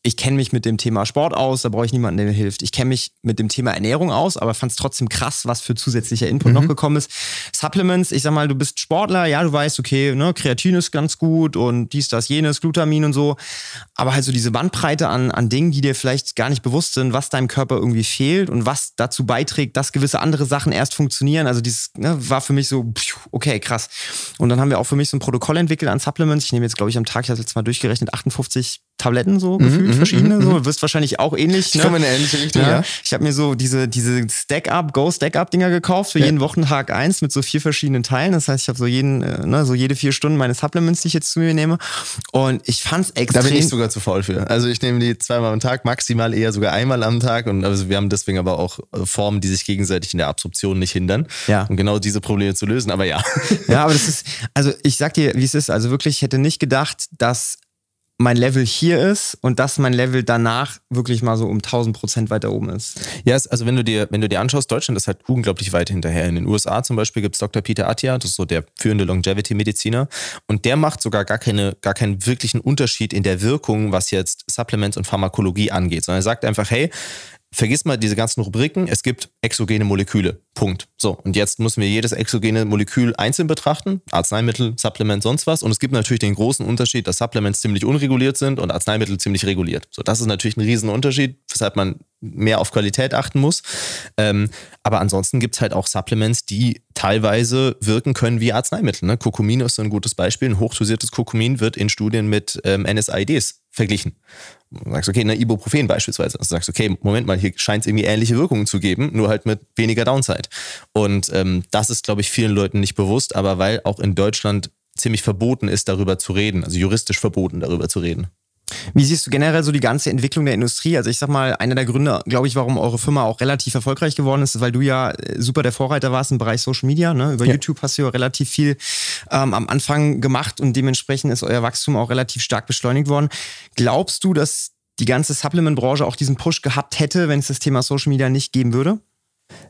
ich kenne mich mit dem Thema Sport aus, da brauche ich niemanden, der mir hilft. Ich kenne mich mit dem Thema Ernährung aus, aber fand es trotzdem krass, was für zusätzlicher Input mhm. noch gekommen ist. Supplements, ich sag mal, du bist Sportler, ja, du weißt, okay, ne, Kreatin ist ganz gut und dies, das, jenes, Glutamin und so. Aber halt so diese Bandbreite an, an Dingen, die dir vielleicht gar nicht bewusst sind, was deinem Körper irgendwie fehlt und was dazu beiträgt, dass gewisse andere Sachen erst funktionieren. Also dieses ne, war für mich so, okay, krass. Und dann haben wir auch für mich so ein Protokoll entwickelt an Supplements. Ich nehme jetzt, glaube ich, am Tag, ich habe jetzt mal durchgerechnet, 58 Tabletten so mhm, gefühlt, mhm, verschiedene. Mhm, so. Du wirst wahrscheinlich auch ähnlich. Ich ne? komme in eine ähnliche Richtung, ja. ja. Ich habe mir so diese, diese Stack-Up, Go-Stack-Up-Dinger gekauft für ja. jeden Wochentag eins mit so vier verschiedenen Teilen. Das heißt, ich habe so jeden, äh, ne, so jede vier Stunden meine Supplements, die ich jetzt zu mir nehme. Und ich fand's extrem. Da bin ich sogar zu faul für. Also ich nehme die zweimal am Tag, maximal eher sogar einmal am Tag. Und also wir haben deswegen aber auch äh, Formen, die sich gegenseitig in der Absorption nicht hindern. Ja. Um genau diese Probleme zu lösen. Aber ja. Ja, aber das ist, also ich sag dir, wie es ist. Also wirklich, ich hätte nicht gedacht, dass mein Level hier ist und dass mein Level danach wirklich mal so um 1000 Prozent weiter oben ist. Ja, also wenn du dir, wenn du dir anschaust, Deutschland ist halt unglaublich weit hinterher. In den USA zum Beispiel gibt es Dr. Peter Attia, das ist so der führende Longevity-Mediziner und der macht sogar gar, keine, gar keinen wirklichen Unterschied in der Wirkung, was jetzt Supplements und Pharmakologie angeht, sondern er sagt einfach, hey, vergiss mal diese ganzen Rubriken, es gibt exogene Moleküle. Punkt. So, und jetzt müssen wir jedes exogene Molekül einzeln betrachten. Arzneimittel, Supplement, sonst was. Und es gibt natürlich den großen Unterschied, dass Supplements ziemlich unreguliert sind und Arzneimittel ziemlich reguliert. So, das ist natürlich ein Riesenunterschied, weshalb man mehr auf Qualität achten muss. Ähm, aber ansonsten gibt es halt auch Supplements, die teilweise wirken können wie Arzneimittel. Ne? Kurkumin ist so ein gutes Beispiel. Ein hochdosiertes Kurkumin wird in Studien mit ähm, NSAIDs verglichen. Sagst, okay, eine Ibuprofen beispielsweise. Also sagst, okay, Moment mal, hier scheint es irgendwie ähnliche Wirkungen zu geben, nur halt mit weniger Downside. Und ähm, das ist, glaube ich, vielen Leuten nicht bewusst, aber weil auch in Deutschland ziemlich verboten ist, darüber zu reden, also juristisch verboten, darüber zu reden. Wie siehst du generell so die ganze Entwicklung der Industrie? Also ich sag mal, einer der Gründe, glaube ich, warum eure Firma auch relativ erfolgreich geworden ist, ist, weil du ja äh, super der Vorreiter warst im Bereich Social Media. Ne? Über ja. YouTube hast du ja relativ viel ähm, am Anfang gemacht und dementsprechend ist euer Wachstum auch relativ stark beschleunigt worden. Glaubst du, dass die ganze Supplement-Branche auch diesen Push gehabt hätte, wenn es das Thema Social Media nicht geben würde?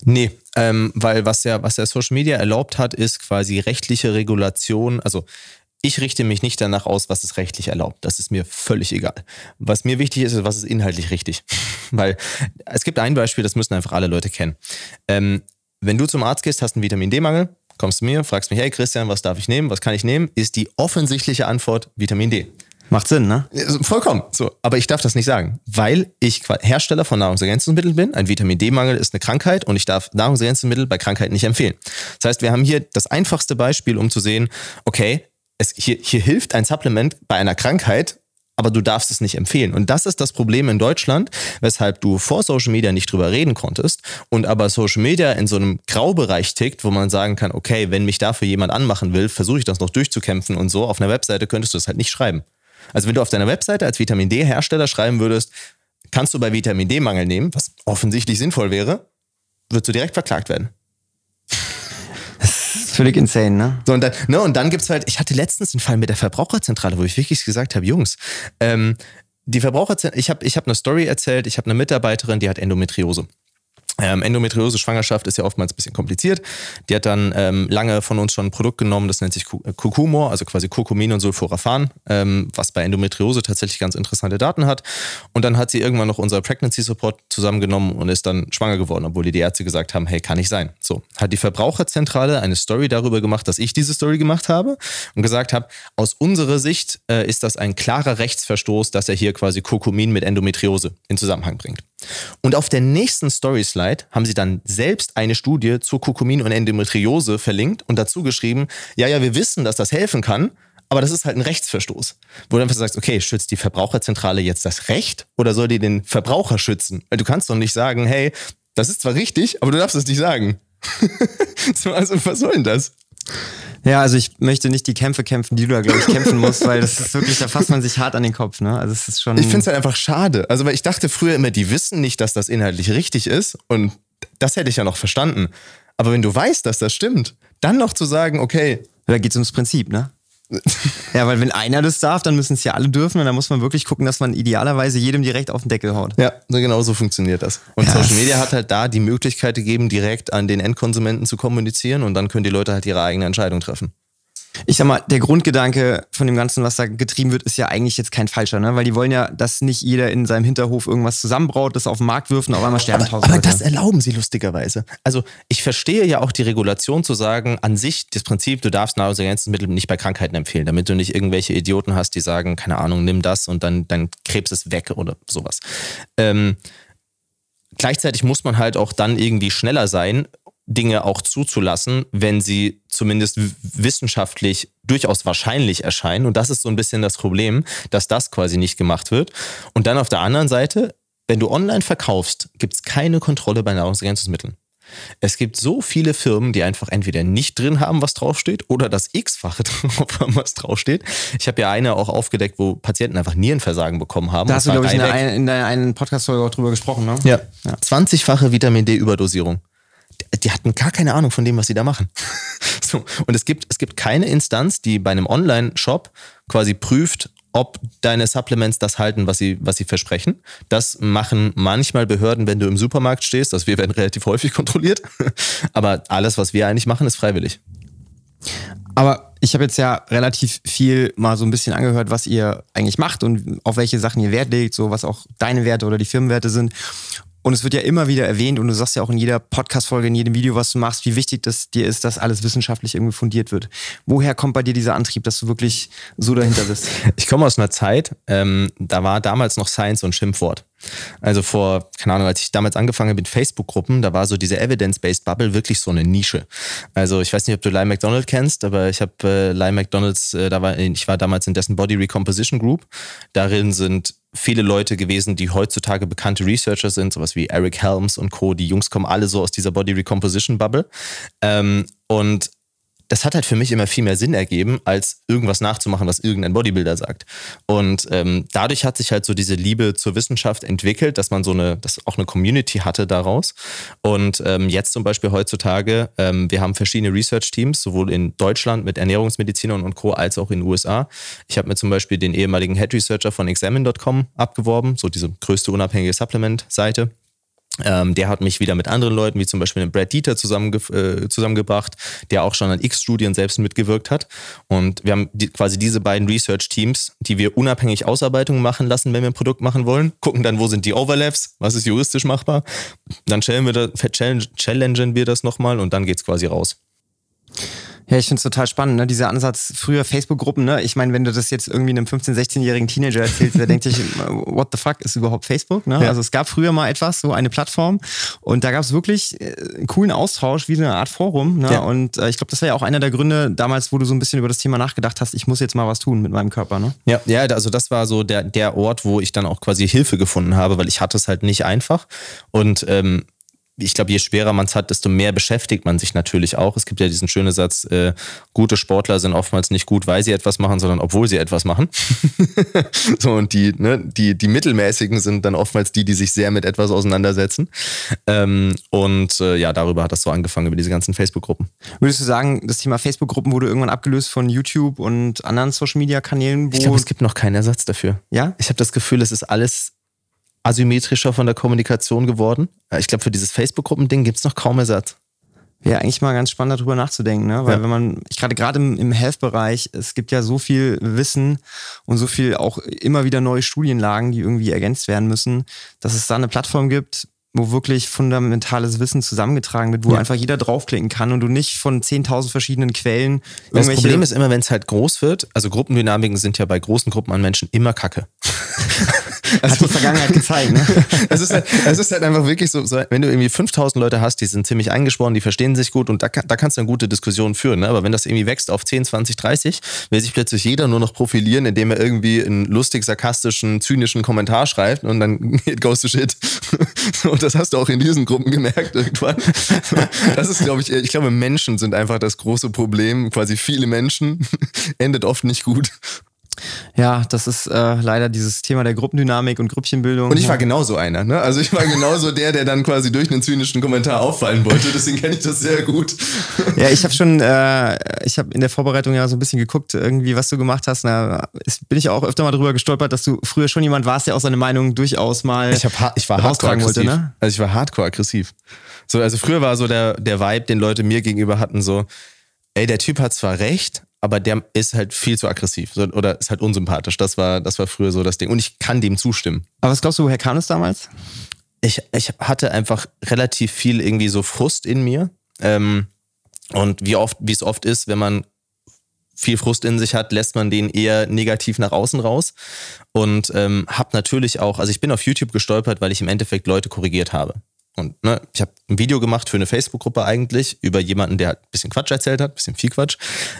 Nee, ähm, weil was ja, was ja Social Media erlaubt hat, ist quasi rechtliche Regulation. Also ich richte mich nicht danach aus, was es rechtlich erlaubt. Das ist mir völlig egal. Was mir wichtig ist, ist, was ist inhaltlich richtig. Weil es gibt ein Beispiel, das müssen einfach alle Leute kennen. Ähm, wenn du zum Arzt gehst, hast einen Vitamin D-Mangel, kommst du mir, fragst mich, hey Christian, was darf ich nehmen, was kann ich nehmen, ist die offensichtliche Antwort Vitamin D. Macht Sinn, ne? Vollkommen. So, aber ich darf das nicht sagen, weil ich Hersteller von Nahrungsergänzungsmitteln bin. Ein Vitamin D-Mangel ist eine Krankheit und ich darf Nahrungsergänzungsmittel bei Krankheiten nicht empfehlen. Das heißt, wir haben hier das einfachste Beispiel, um zu sehen, okay, es, hier, hier hilft ein Supplement bei einer Krankheit, aber du darfst es nicht empfehlen. Und das ist das Problem in Deutschland, weshalb du vor Social Media nicht drüber reden konntest und aber Social Media in so einem Graubereich tickt, wo man sagen kann, okay, wenn mich dafür jemand anmachen will, versuche ich das noch durchzukämpfen und so. Auf einer Webseite könntest du das halt nicht schreiben. Also wenn du auf deiner Webseite als Vitamin D-Hersteller schreiben würdest, kannst du bei Vitamin D-Mangel nehmen, was offensichtlich sinnvoll wäre, würdest du direkt verklagt werden. Völlig insane, ne? So, und dann, ne, und dann gibt's halt, ich hatte letztens einen Fall mit der Verbraucherzentrale, wo ich wirklich gesagt habe, Jungs, ähm, die Verbraucherzentrale, ich habe ich hab eine Story erzählt, ich habe eine Mitarbeiterin, die hat Endometriose. Ähm, Endometriose Schwangerschaft ist ja oftmals ein bisschen kompliziert. Die hat dann ähm, lange von uns schon ein Produkt genommen, das nennt sich Kurkumor, also quasi Kurkumin und Sulforaphan, ähm, was bei Endometriose tatsächlich ganz interessante Daten hat. Und dann hat sie irgendwann noch unser Pregnancy Support zusammengenommen und ist dann schwanger geworden, obwohl die Ärzte gesagt haben, hey, kann nicht sein. So, hat die Verbraucherzentrale eine Story darüber gemacht, dass ich diese Story gemacht habe und gesagt habe, aus unserer Sicht äh, ist das ein klarer Rechtsverstoß, dass er hier quasi Kurkumin mit Endometriose in Zusammenhang bringt. Und auf der nächsten Story-Slide haben sie dann selbst eine Studie zu Kurkumin und Endometriose verlinkt und dazu geschrieben, ja, ja, wir wissen, dass das helfen kann, aber das ist halt ein Rechtsverstoß. Wo du einfach sagst, okay, schützt die Verbraucherzentrale jetzt das Recht oder soll die den Verbraucher schützen? Weil du kannst doch nicht sagen, hey, das ist zwar richtig, aber du darfst es nicht sagen. also, was soll denn das? Ja, also ich möchte nicht die Kämpfe kämpfen, die du da, glaube ich, kämpfen musst, weil das ist wirklich, da fasst man sich hart an den Kopf, ne? Also es ist schon. Ich finde es halt einfach schade. Also, weil ich dachte früher immer, die wissen nicht, dass das inhaltlich richtig ist und das hätte ich ja noch verstanden. Aber wenn du weißt, dass das stimmt, dann noch zu sagen, okay. Da geht es ums Prinzip, ne? Ja, weil wenn einer das darf, dann müssen es ja alle dürfen und dann muss man wirklich gucken, dass man idealerweise jedem direkt auf den Deckel haut. Ja, genau so funktioniert das. Und ja. Social Media hat halt da die Möglichkeit gegeben, direkt an den Endkonsumenten zu kommunizieren und dann können die Leute halt ihre eigene Entscheidung treffen ich sag mal, der Grundgedanke von dem Ganzen, was da getrieben wird, ist ja eigentlich jetzt kein falscher, ne? Weil die wollen ja, dass nicht jeder in seinem Hinterhof irgendwas zusammenbraut, das auf den Markt wirft und auf einmal sterben tausend Aber das erlauben sie lustigerweise. Also ich verstehe ja auch die Regulation zu sagen, an sich das Prinzip, du darfst Nahrungsergänzungsmittel nicht bei Krankheiten empfehlen, damit du nicht irgendwelche Idioten hast, die sagen, keine Ahnung, nimm das und dann dein Krebs ist weg oder sowas. Ähm, gleichzeitig muss man halt auch dann irgendwie schneller sein, Dinge auch zuzulassen, wenn sie zumindest wissenschaftlich durchaus wahrscheinlich erscheinen. Und das ist so ein bisschen das Problem, dass das quasi nicht gemacht wird. Und dann auf der anderen Seite, wenn du online verkaufst, gibt es keine Kontrolle bei Nahrungsergänzungsmitteln. Es gibt so viele Firmen, die einfach entweder nicht drin haben, was draufsteht, oder das X-fache drauf haben, was draufsteht. Ich habe ja eine auch aufgedeckt, wo Patienten einfach Nierenversagen bekommen haben. Da hast du, glaube ich, in, der, in der einen Podcast-Folge auch drüber gesprochen, ne? Ja. ja. 20-fache Vitamin D-Überdosierung die hatten gar keine Ahnung von dem, was sie da machen. so. Und es gibt, es gibt keine Instanz, die bei einem Online-Shop quasi prüft, ob deine Supplements das halten, was sie, was sie versprechen. Das machen manchmal Behörden, wenn du im Supermarkt stehst. Also wir werden relativ häufig kontrolliert. Aber alles, was wir eigentlich machen, ist freiwillig. Aber ich habe jetzt ja relativ viel mal so ein bisschen angehört, was ihr eigentlich macht und auf welche Sachen ihr Wert legt, so was auch deine Werte oder die Firmenwerte sind. Und es wird ja immer wieder erwähnt und du sagst ja auch in jeder Podcast-Folge, in jedem Video, was du machst, wie wichtig das dir ist, dass alles wissenschaftlich irgendwie fundiert wird. Woher kommt bei dir dieser Antrieb, dass du wirklich so dahinter bist? Ich komme aus einer Zeit, ähm, da war damals noch Science und Schimpfwort. Also vor, keine Ahnung, als ich damals angefangen habe mit Facebook-Gruppen, da war so diese Evidence-Based Bubble wirklich so eine Nische. Also ich weiß nicht, ob du Lyle McDonald kennst, aber ich habe äh, Lyle McDonalds, äh, da war, ich war damals in dessen Body Recomposition Group. Darin sind viele Leute gewesen, die heutzutage bekannte Researcher sind, sowas wie Eric Helms und Co. Die Jungs kommen alle so aus dieser Body Recomposition Bubble. Ähm, und das hat halt für mich immer viel mehr Sinn ergeben, als irgendwas nachzumachen, was irgendein Bodybuilder sagt. Und ähm, dadurch hat sich halt so diese Liebe zur Wissenschaft entwickelt, dass man so eine, dass auch eine Community hatte daraus. Und ähm, jetzt zum Beispiel heutzutage, ähm, wir haben verschiedene Research-Teams, sowohl in Deutschland mit Ernährungsmedizinern und Co. als auch in den USA. Ich habe mir zum Beispiel den ehemaligen Head Researcher von Examine.com abgeworben, so diese größte unabhängige Supplement-Seite. Ähm, der hat mich wieder mit anderen Leuten, wie zum Beispiel mit Brad Dieter zusammenge äh, zusammengebracht, der auch schon an X-Studien selbst mitgewirkt hat. Und wir haben die, quasi diese beiden Research-Teams, die wir unabhängig Ausarbeitungen machen lassen, wenn wir ein Produkt machen wollen, gucken dann, wo sind die Overlaps, was ist juristisch machbar. Dann challengen wir das, challengen wir das nochmal und dann geht's quasi raus. Ja, ich finde es total spannend, ne? dieser Ansatz früher Facebook-Gruppen. Ne? Ich meine, wenn du das jetzt irgendwie einem 15-, 16-jährigen Teenager erzählst, der denkt sich, what the fuck ist überhaupt Facebook? Ne? Ja. Also es gab früher mal etwas, so eine Plattform und da gab es wirklich äh, einen coolen Austausch, wie so eine Art Forum. Ne? Ja. Und äh, ich glaube, das war ja auch einer der Gründe damals, wo du so ein bisschen über das Thema nachgedacht hast, ich muss jetzt mal was tun mit meinem Körper. Ne? Ja, ja, also das war so der, der Ort, wo ich dann auch quasi Hilfe gefunden habe, weil ich hatte es halt nicht einfach. Und ähm, ich glaube, je schwerer man es hat, desto mehr beschäftigt man sich natürlich auch. Es gibt ja diesen schönen Satz, äh, gute Sportler sind oftmals nicht gut, weil sie etwas machen, sondern obwohl sie etwas machen. so, und die, ne, die, die Mittelmäßigen sind dann oftmals die, die sich sehr mit etwas auseinandersetzen. Ähm, und äh, ja, darüber hat das so angefangen, über diese ganzen Facebook-Gruppen. Würdest du sagen, das Thema Facebook-Gruppen wurde irgendwann abgelöst von YouTube und anderen Social-Media-Kanälen? Ich glaube, es gibt noch keinen Ersatz dafür. Ja? Ich habe das Gefühl, es ist alles asymmetrischer von der Kommunikation geworden. Ich glaube, für dieses Facebook-Gruppen-Ding gibt es noch kaum Ersatz. Wäre eigentlich mal ganz spannend darüber nachzudenken, ne? Weil ja. wenn man, ich gerade gerade im, im Health-Bereich, es gibt ja so viel Wissen und so viel auch immer wieder neue Studienlagen, die irgendwie ergänzt werden müssen, dass es da eine Plattform gibt, wo wirklich fundamentales Wissen zusammengetragen wird, wo ja. einfach jeder draufklicken kann und du nicht von 10.000 verschiedenen Quellen Das Problem ist immer, wenn es halt groß wird, also Gruppendynamiken sind ja bei großen Gruppen an Menschen immer kacke. Also, Hat die Vergangenheit gezeigt, ne? es, ist halt, es ist halt einfach wirklich so, so, wenn du irgendwie 5000 Leute hast, die sind ziemlich eingesprochen, die verstehen sich gut und da, da kannst du eine gute Diskussion führen. Ne? Aber wenn das irgendwie wächst auf 10, 20, 30, will sich plötzlich jeder nur noch profilieren, indem er irgendwie einen lustig, sarkastischen, zynischen Kommentar schreibt und dann goes to shit. und das hast du auch in diesen Gruppen gemerkt irgendwann. Das ist, glaube ich, ich glaube, Menschen sind einfach das große Problem. Quasi viele Menschen endet oft nicht gut. Ja, das ist äh, leider dieses Thema der Gruppendynamik und Grüppchenbildung. Und ich war genauso einer, ne? Also ich war genauso der, der dann quasi durch einen zynischen Kommentar auffallen wollte. Deswegen kenne ich das sehr gut. Ja, ich habe schon, äh, ich habe in der Vorbereitung ja so ein bisschen geguckt, irgendwie, was du gemacht hast. Da bin ich auch öfter mal drüber gestolpert, dass du früher schon jemand warst, der auch seine Meinung durchaus mal. Ich, hab, ich war hardcore aggressiv. Wollte, ne? Also ich war hardcore aggressiv. So, also früher war so der, der Vibe, den Leute mir gegenüber hatten, so, ey, der Typ hat zwar recht, aber der ist halt viel zu aggressiv oder ist halt unsympathisch. Das war, das war früher so das Ding. Und ich kann dem zustimmen. Aber was glaubst du, woher kam es damals? Ich, ich hatte einfach relativ viel irgendwie so Frust in mir. Ähm, und wie oft, wie es oft ist, wenn man viel Frust in sich hat, lässt man den eher negativ nach außen raus. Und ähm, habe natürlich auch, also ich bin auf YouTube gestolpert, weil ich im Endeffekt Leute korrigiert habe. Und ne, ich habe ein Video gemacht für eine Facebook-Gruppe eigentlich über jemanden, der halt ein bisschen Quatsch erzählt hat, ein bisschen viel Quatsch.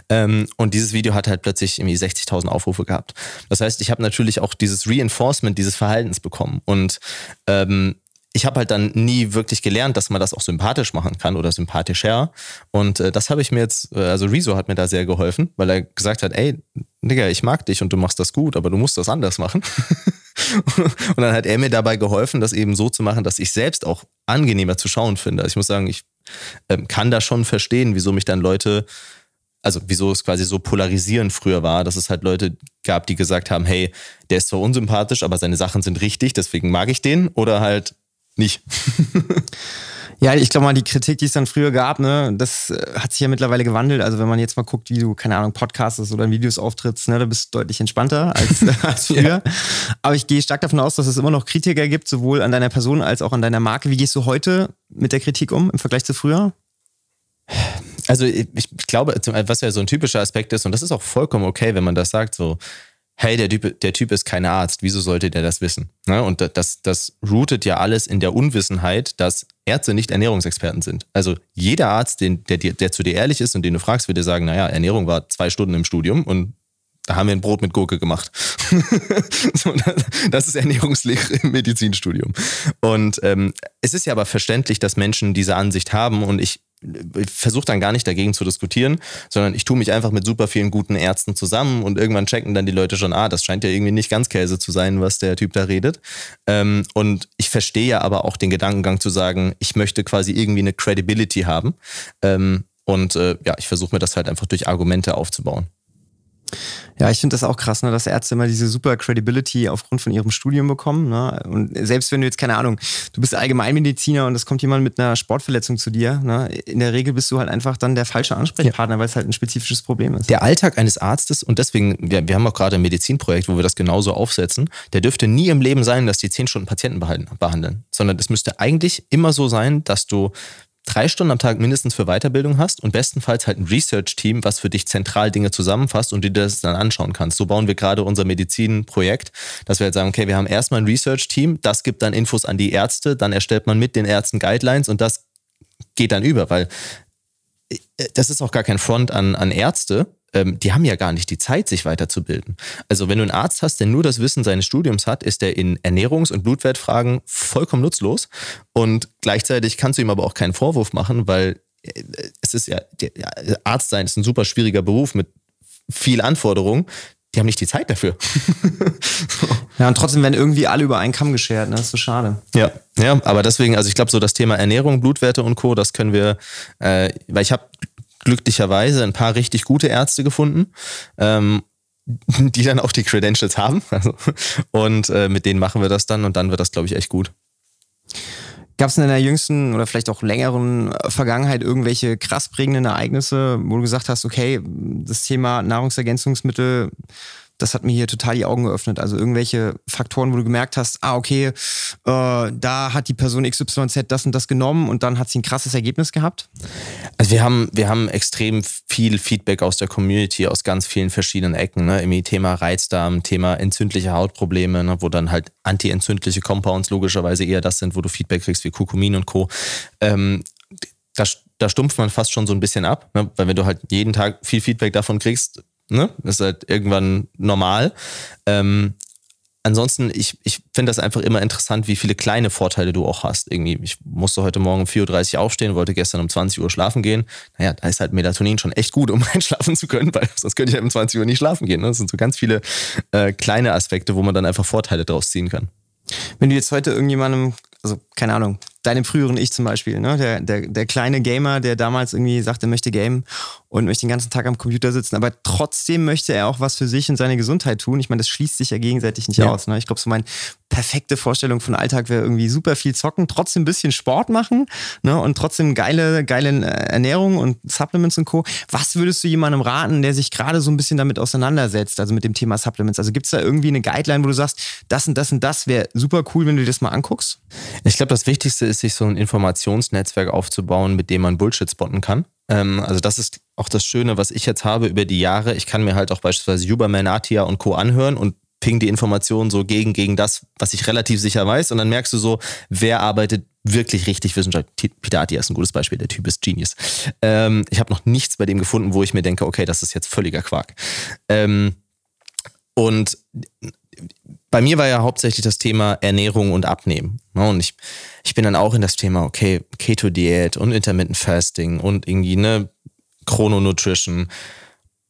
Ähm, und dieses Video hat halt plötzlich irgendwie 60.000 Aufrufe gehabt. Das heißt, ich habe natürlich auch dieses Reinforcement dieses Verhaltens bekommen. Und ähm, ich habe halt dann nie wirklich gelernt, dass man das auch sympathisch machen kann oder sympathischer. Und äh, das habe ich mir jetzt, äh, also Rezo hat mir da sehr geholfen, weil er gesagt hat, ey, Digga, ich mag dich und du machst das gut, aber du musst das anders machen. und dann hat er mir dabei geholfen, das eben so zu machen, dass ich selbst auch angenehmer zu schauen finde. Also ich muss sagen, ich ähm, kann da schon verstehen, wieso mich dann Leute, also wieso es quasi so polarisierend früher war, dass es halt Leute gab, die gesagt haben, hey, der ist zwar unsympathisch, aber seine Sachen sind richtig, deswegen mag ich den. Oder halt nicht. Ja, ich glaube mal, die Kritik, die es dann früher gab, ne, das äh, hat sich ja mittlerweile gewandelt. Also wenn man jetzt mal guckt, wie du, keine Ahnung, Podcastest oder in Videos auftrittst, ne, da bist du deutlich entspannter als, als früher. Ja. Aber ich gehe stark davon aus, dass es immer noch Kritiker gibt, sowohl an deiner Person als auch an deiner Marke. Wie gehst du heute mit der Kritik um im Vergleich zu früher? Also ich, ich glaube, was ja so ein typischer Aspekt ist, und das ist auch vollkommen okay, wenn man das sagt, so, hey, der Typ, der typ ist kein Arzt, wieso sollte der das wissen? Ne? Und das, das rootet ja alles in der Unwissenheit, dass Ärzte nicht Ernährungsexperten sind. Also jeder Arzt, den, der, der zu dir ehrlich ist und den du fragst, wird dir sagen, naja, Ernährung war zwei Stunden im Studium und da haben wir ein Brot mit Gurke gemacht. das ist Ernährungslehre im Medizinstudium. Und ähm, es ist ja aber verständlich, dass Menschen diese Ansicht haben und ich versuche dann gar nicht dagegen zu diskutieren, sondern ich tue mich einfach mit super vielen guten Ärzten zusammen und irgendwann checken dann die Leute schon, ah, das scheint ja irgendwie nicht ganz Käse zu sein, was der Typ da redet. Ähm, und ich verstehe ja aber auch den Gedankengang zu sagen, ich möchte quasi irgendwie eine Credibility haben. Ähm, und äh, ja, ich versuche mir das halt einfach durch Argumente aufzubauen. Ja, ich finde das auch krass, ne, dass Ärzte immer diese super Credibility aufgrund von ihrem Studium bekommen. Ne? Und selbst wenn du jetzt, keine Ahnung, du bist Allgemeinmediziner und es kommt jemand mit einer Sportverletzung zu dir, ne? in der Regel bist du halt einfach dann der falsche Ansprechpartner, ja. weil es halt ein spezifisches Problem ist. Der Alltag eines Arztes, und deswegen, wir, wir haben auch gerade ein Medizinprojekt, wo wir das genauso aufsetzen, der dürfte nie im Leben sein, dass die zehn Stunden Patienten behandeln, sondern es müsste eigentlich immer so sein, dass du drei Stunden am Tag mindestens für Weiterbildung hast und bestenfalls halt ein Research-Team, was für dich zentral Dinge zusammenfasst und dir das dann anschauen kannst. So bauen wir gerade unser Medizinprojekt, dass wir halt sagen, okay, wir haben erstmal ein Research-Team, das gibt dann Infos an die Ärzte, dann erstellt man mit den Ärzten Guidelines und das geht dann über, weil äh, das ist auch gar kein Front an, an Ärzte, ähm, die haben ja gar nicht die Zeit, sich weiterzubilden. Also wenn du einen Arzt hast, der nur das Wissen seines Studiums hat, ist er in Ernährungs- und Blutwertfragen vollkommen nutzlos. Und gleichzeitig kannst du ihm aber auch keinen Vorwurf machen, weil äh, es ist ja, Arzt sein ist ein super schwieriger Beruf mit viel Anforderungen. Die haben nicht die Zeit dafür. ja, und trotzdem werden irgendwie alle über einen Kamm geschert, ne? Das ist so schade. Ja, ja, aber deswegen, also ich glaube, so das Thema Ernährung, Blutwerte und Co., das können wir, äh, weil ich habe glücklicherweise ein paar richtig gute Ärzte gefunden, ähm, die dann auch die Credentials haben. Also, und äh, mit denen machen wir das dann und dann wird das, glaube ich, echt gut. Gab es in der jüngsten oder vielleicht auch längeren Vergangenheit irgendwelche krass prägenden Ereignisse, wo du gesagt hast, okay, das Thema Nahrungsergänzungsmittel das hat mir hier total die Augen geöffnet. Also irgendwelche Faktoren, wo du gemerkt hast, ah, okay, äh, da hat die Person XYZ das und das genommen und dann hat sie ein krasses Ergebnis gehabt? Also wir haben, wir haben extrem viel Feedback aus der Community, aus ganz vielen verschiedenen Ecken. Ne? Irgendwie Thema Reizdarm, Thema entzündliche Hautprobleme, ne? wo dann halt antientzündliche Compounds logischerweise eher das sind, wo du Feedback kriegst wie Kurkumin und Co. Ähm, da, da stumpft man fast schon so ein bisschen ab, ne? weil wenn du halt jeden Tag viel Feedback davon kriegst, ne? Das ist halt irgendwann normal. Ähm, ansonsten, ich, ich finde das einfach immer interessant, wie viele kleine Vorteile du auch hast. Irgendwie, ich musste heute Morgen um 4.30 Uhr aufstehen, wollte gestern um 20 Uhr schlafen gehen. Naja, da ist halt Melatonin schon echt gut, um einschlafen zu können, weil sonst könnte ich halt um 20 Uhr nicht schlafen gehen. Ne? Das sind so ganz viele äh, kleine Aspekte, wo man dann einfach Vorteile draus ziehen kann. Wenn du jetzt heute irgendjemandem, also keine Ahnung, deinem früheren Ich zum Beispiel, ne? der, der, der kleine Gamer, der damals irgendwie sagte, möchte gamen und möchte den ganzen Tag am Computer sitzen, aber trotzdem möchte er auch was für sich und seine Gesundheit tun. Ich meine, das schließt sich ja gegenseitig nicht ja. aus. Ne? Ich glaube, so meine perfekte Vorstellung von Alltag wäre irgendwie super viel zocken, trotzdem ein bisschen Sport machen ne? und trotzdem geile, geile äh, Ernährung und Supplements und Co. Was würdest du jemandem raten, der sich gerade so ein bisschen damit auseinandersetzt, also mit dem Thema Supplements? Also gibt es da irgendwie eine Guideline, wo du sagst, das und das und das wäre super cool, wenn du dir das mal anguckst? Ich glaube, das Wichtigste ist, sich so ein Informationsnetzwerk aufzubauen, mit dem man Bullshit spotten kann. Ähm, also das ist auch das Schöne, was ich jetzt habe über die Jahre. Ich kann mir halt auch beispielsweise Huberman, Atia und Co. anhören und ping die Informationen so gegen, gegen das, was ich relativ sicher weiß. Und dann merkst du so, wer arbeitet wirklich richtig wissenschaftlich. Peter Atia ist ein gutes Beispiel, der Typ ist Genius. Ähm, ich habe noch nichts bei dem gefunden, wo ich mir denke, okay, das ist jetzt völliger Quark. Ähm, und bei mir war ja hauptsächlich das Thema Ernährung und Abnehmen. Ne? Und ich, ich bin dann auch in das Thema, okay, Keto-Diät und Intermittent Fasting und irgendwie, ne, Chrononutrition.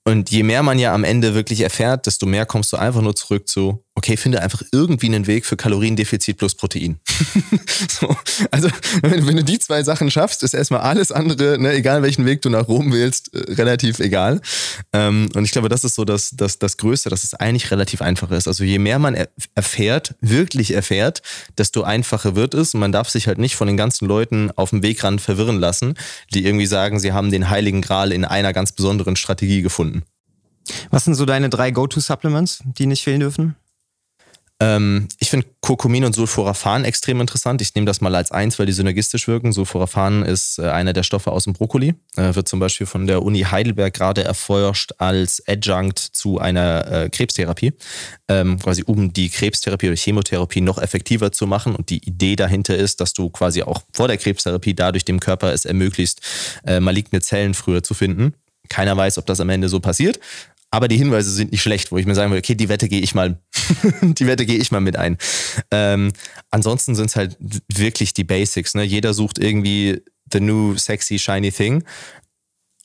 Und je mehr man ja am Ende wirklich erfährt, desto mehr kommst du einfach nur zurück zu, okay, finde einfach irgendwie einen Weg für Kaloriendefizit plus Protein. so, also, wenn, wenn, du die zwei Sachen schaffst, ist erstmal alles andere, ne, egal welchen Weg du nach Rom wählst, äh, relativ egal. Ähm, und ich glaube, das ist so das, das, das Größte, dass es eigentlich relativ einfach ist. Also je mehr man erfährt, wirklich erfährt, desto einfacher wird es. Und man darf sich halt nicht von den ganzen Leuten auf dem Wegrand verwirren lassen, die irgendwie sagen, sie haben den heiligen Gral in einer ganz besonderen Strategie gefunden. Was sind so deine drei Go-To-Supplements, die nicht fehlen dürfen? Ähm, ich finde Kurkumin und Sulforaphan extrem interessant. Ich nehme das mal als eins, weil die synergistisch wirken. Sulforaphan ist äh, einer der Stoffe aus dem Brokkoli. Äh, wird zum Beispiel von der Uni Heidelberg gerade erforscht als Adjunct zu einer äh, Krebstherapie. Ähm, quasi um die Krebstherapie oder Chemotherapie noch effektiver zu machen. Und die Idee dahinter ist, dass du quasi auch vor der Krebstherapie dadurch dem Körper es ermöglicht, äh, maligne Zellen früher zu finden. Keiner weiß, ob das am Ende so passiert. Aber die Hinweise sind nicht schlecht, wo ich mir sagen will, okay, die Wette gehe ich mal, die Wette gehe ich mal mit ein. Ähm, ansonsten sind es halt wirklich die Basics. Ne? Jeder sucht irgendwie the new sexy shiny thing.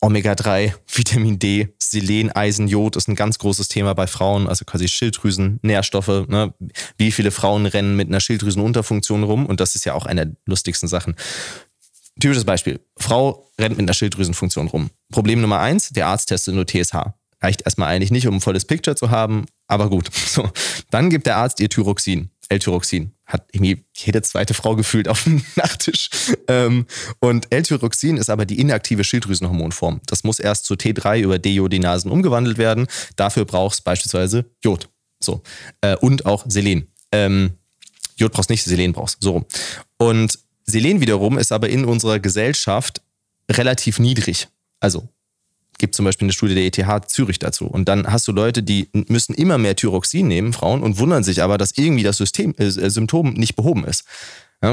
Omega-3, Vitamin D, Selen, Eisen, Jod ist ein ganz großes Thema bei Frauen, also quasi Schilddrüsen, Nährstoffe. Ne? Wie viele Frauen rennen mit einer Schilddrüsenunterfunktion rum? Und das ist ja auch eine der lustigsten Sachen. Typisches Beispiel. Frau rennt mit einer Schilddrüsenfunktion rum. Problem Nummer eins, der Arzt testet nur TSH. Reicht erstmal eigentlich nicht, um ein volles Picture zu haben, aber gut. So. Dann gibt der Arzt ihr Thyroxin. L-Tyroxin. Hat irgendwie jede zweite Frau gefühlt auf dem Nachttisch. Ähm, und L-Tyroxin ist aber die inaktive Schilddrüsenhormonform. Das muss erst zu T3 über Deiodinasen umgewandelt werden. Dafür brauchst beispielsweise Jod. So. Äh, und auch Selen. Ähm, Jod brauchst nicht, Selen brauchst. So. Und Selen wiederum ist aber in unserer Gesellschaft relativ niedrig. Also gibt zum Beispiel eine Studie der ETH Zürich dazu. Und dann hast du Leute, die müssen immer mehr Thyroxin nehmen, Frauen, und wundern sich aber, dass irgendwie das System, äh, Symptom nicht behoben ist. Ja,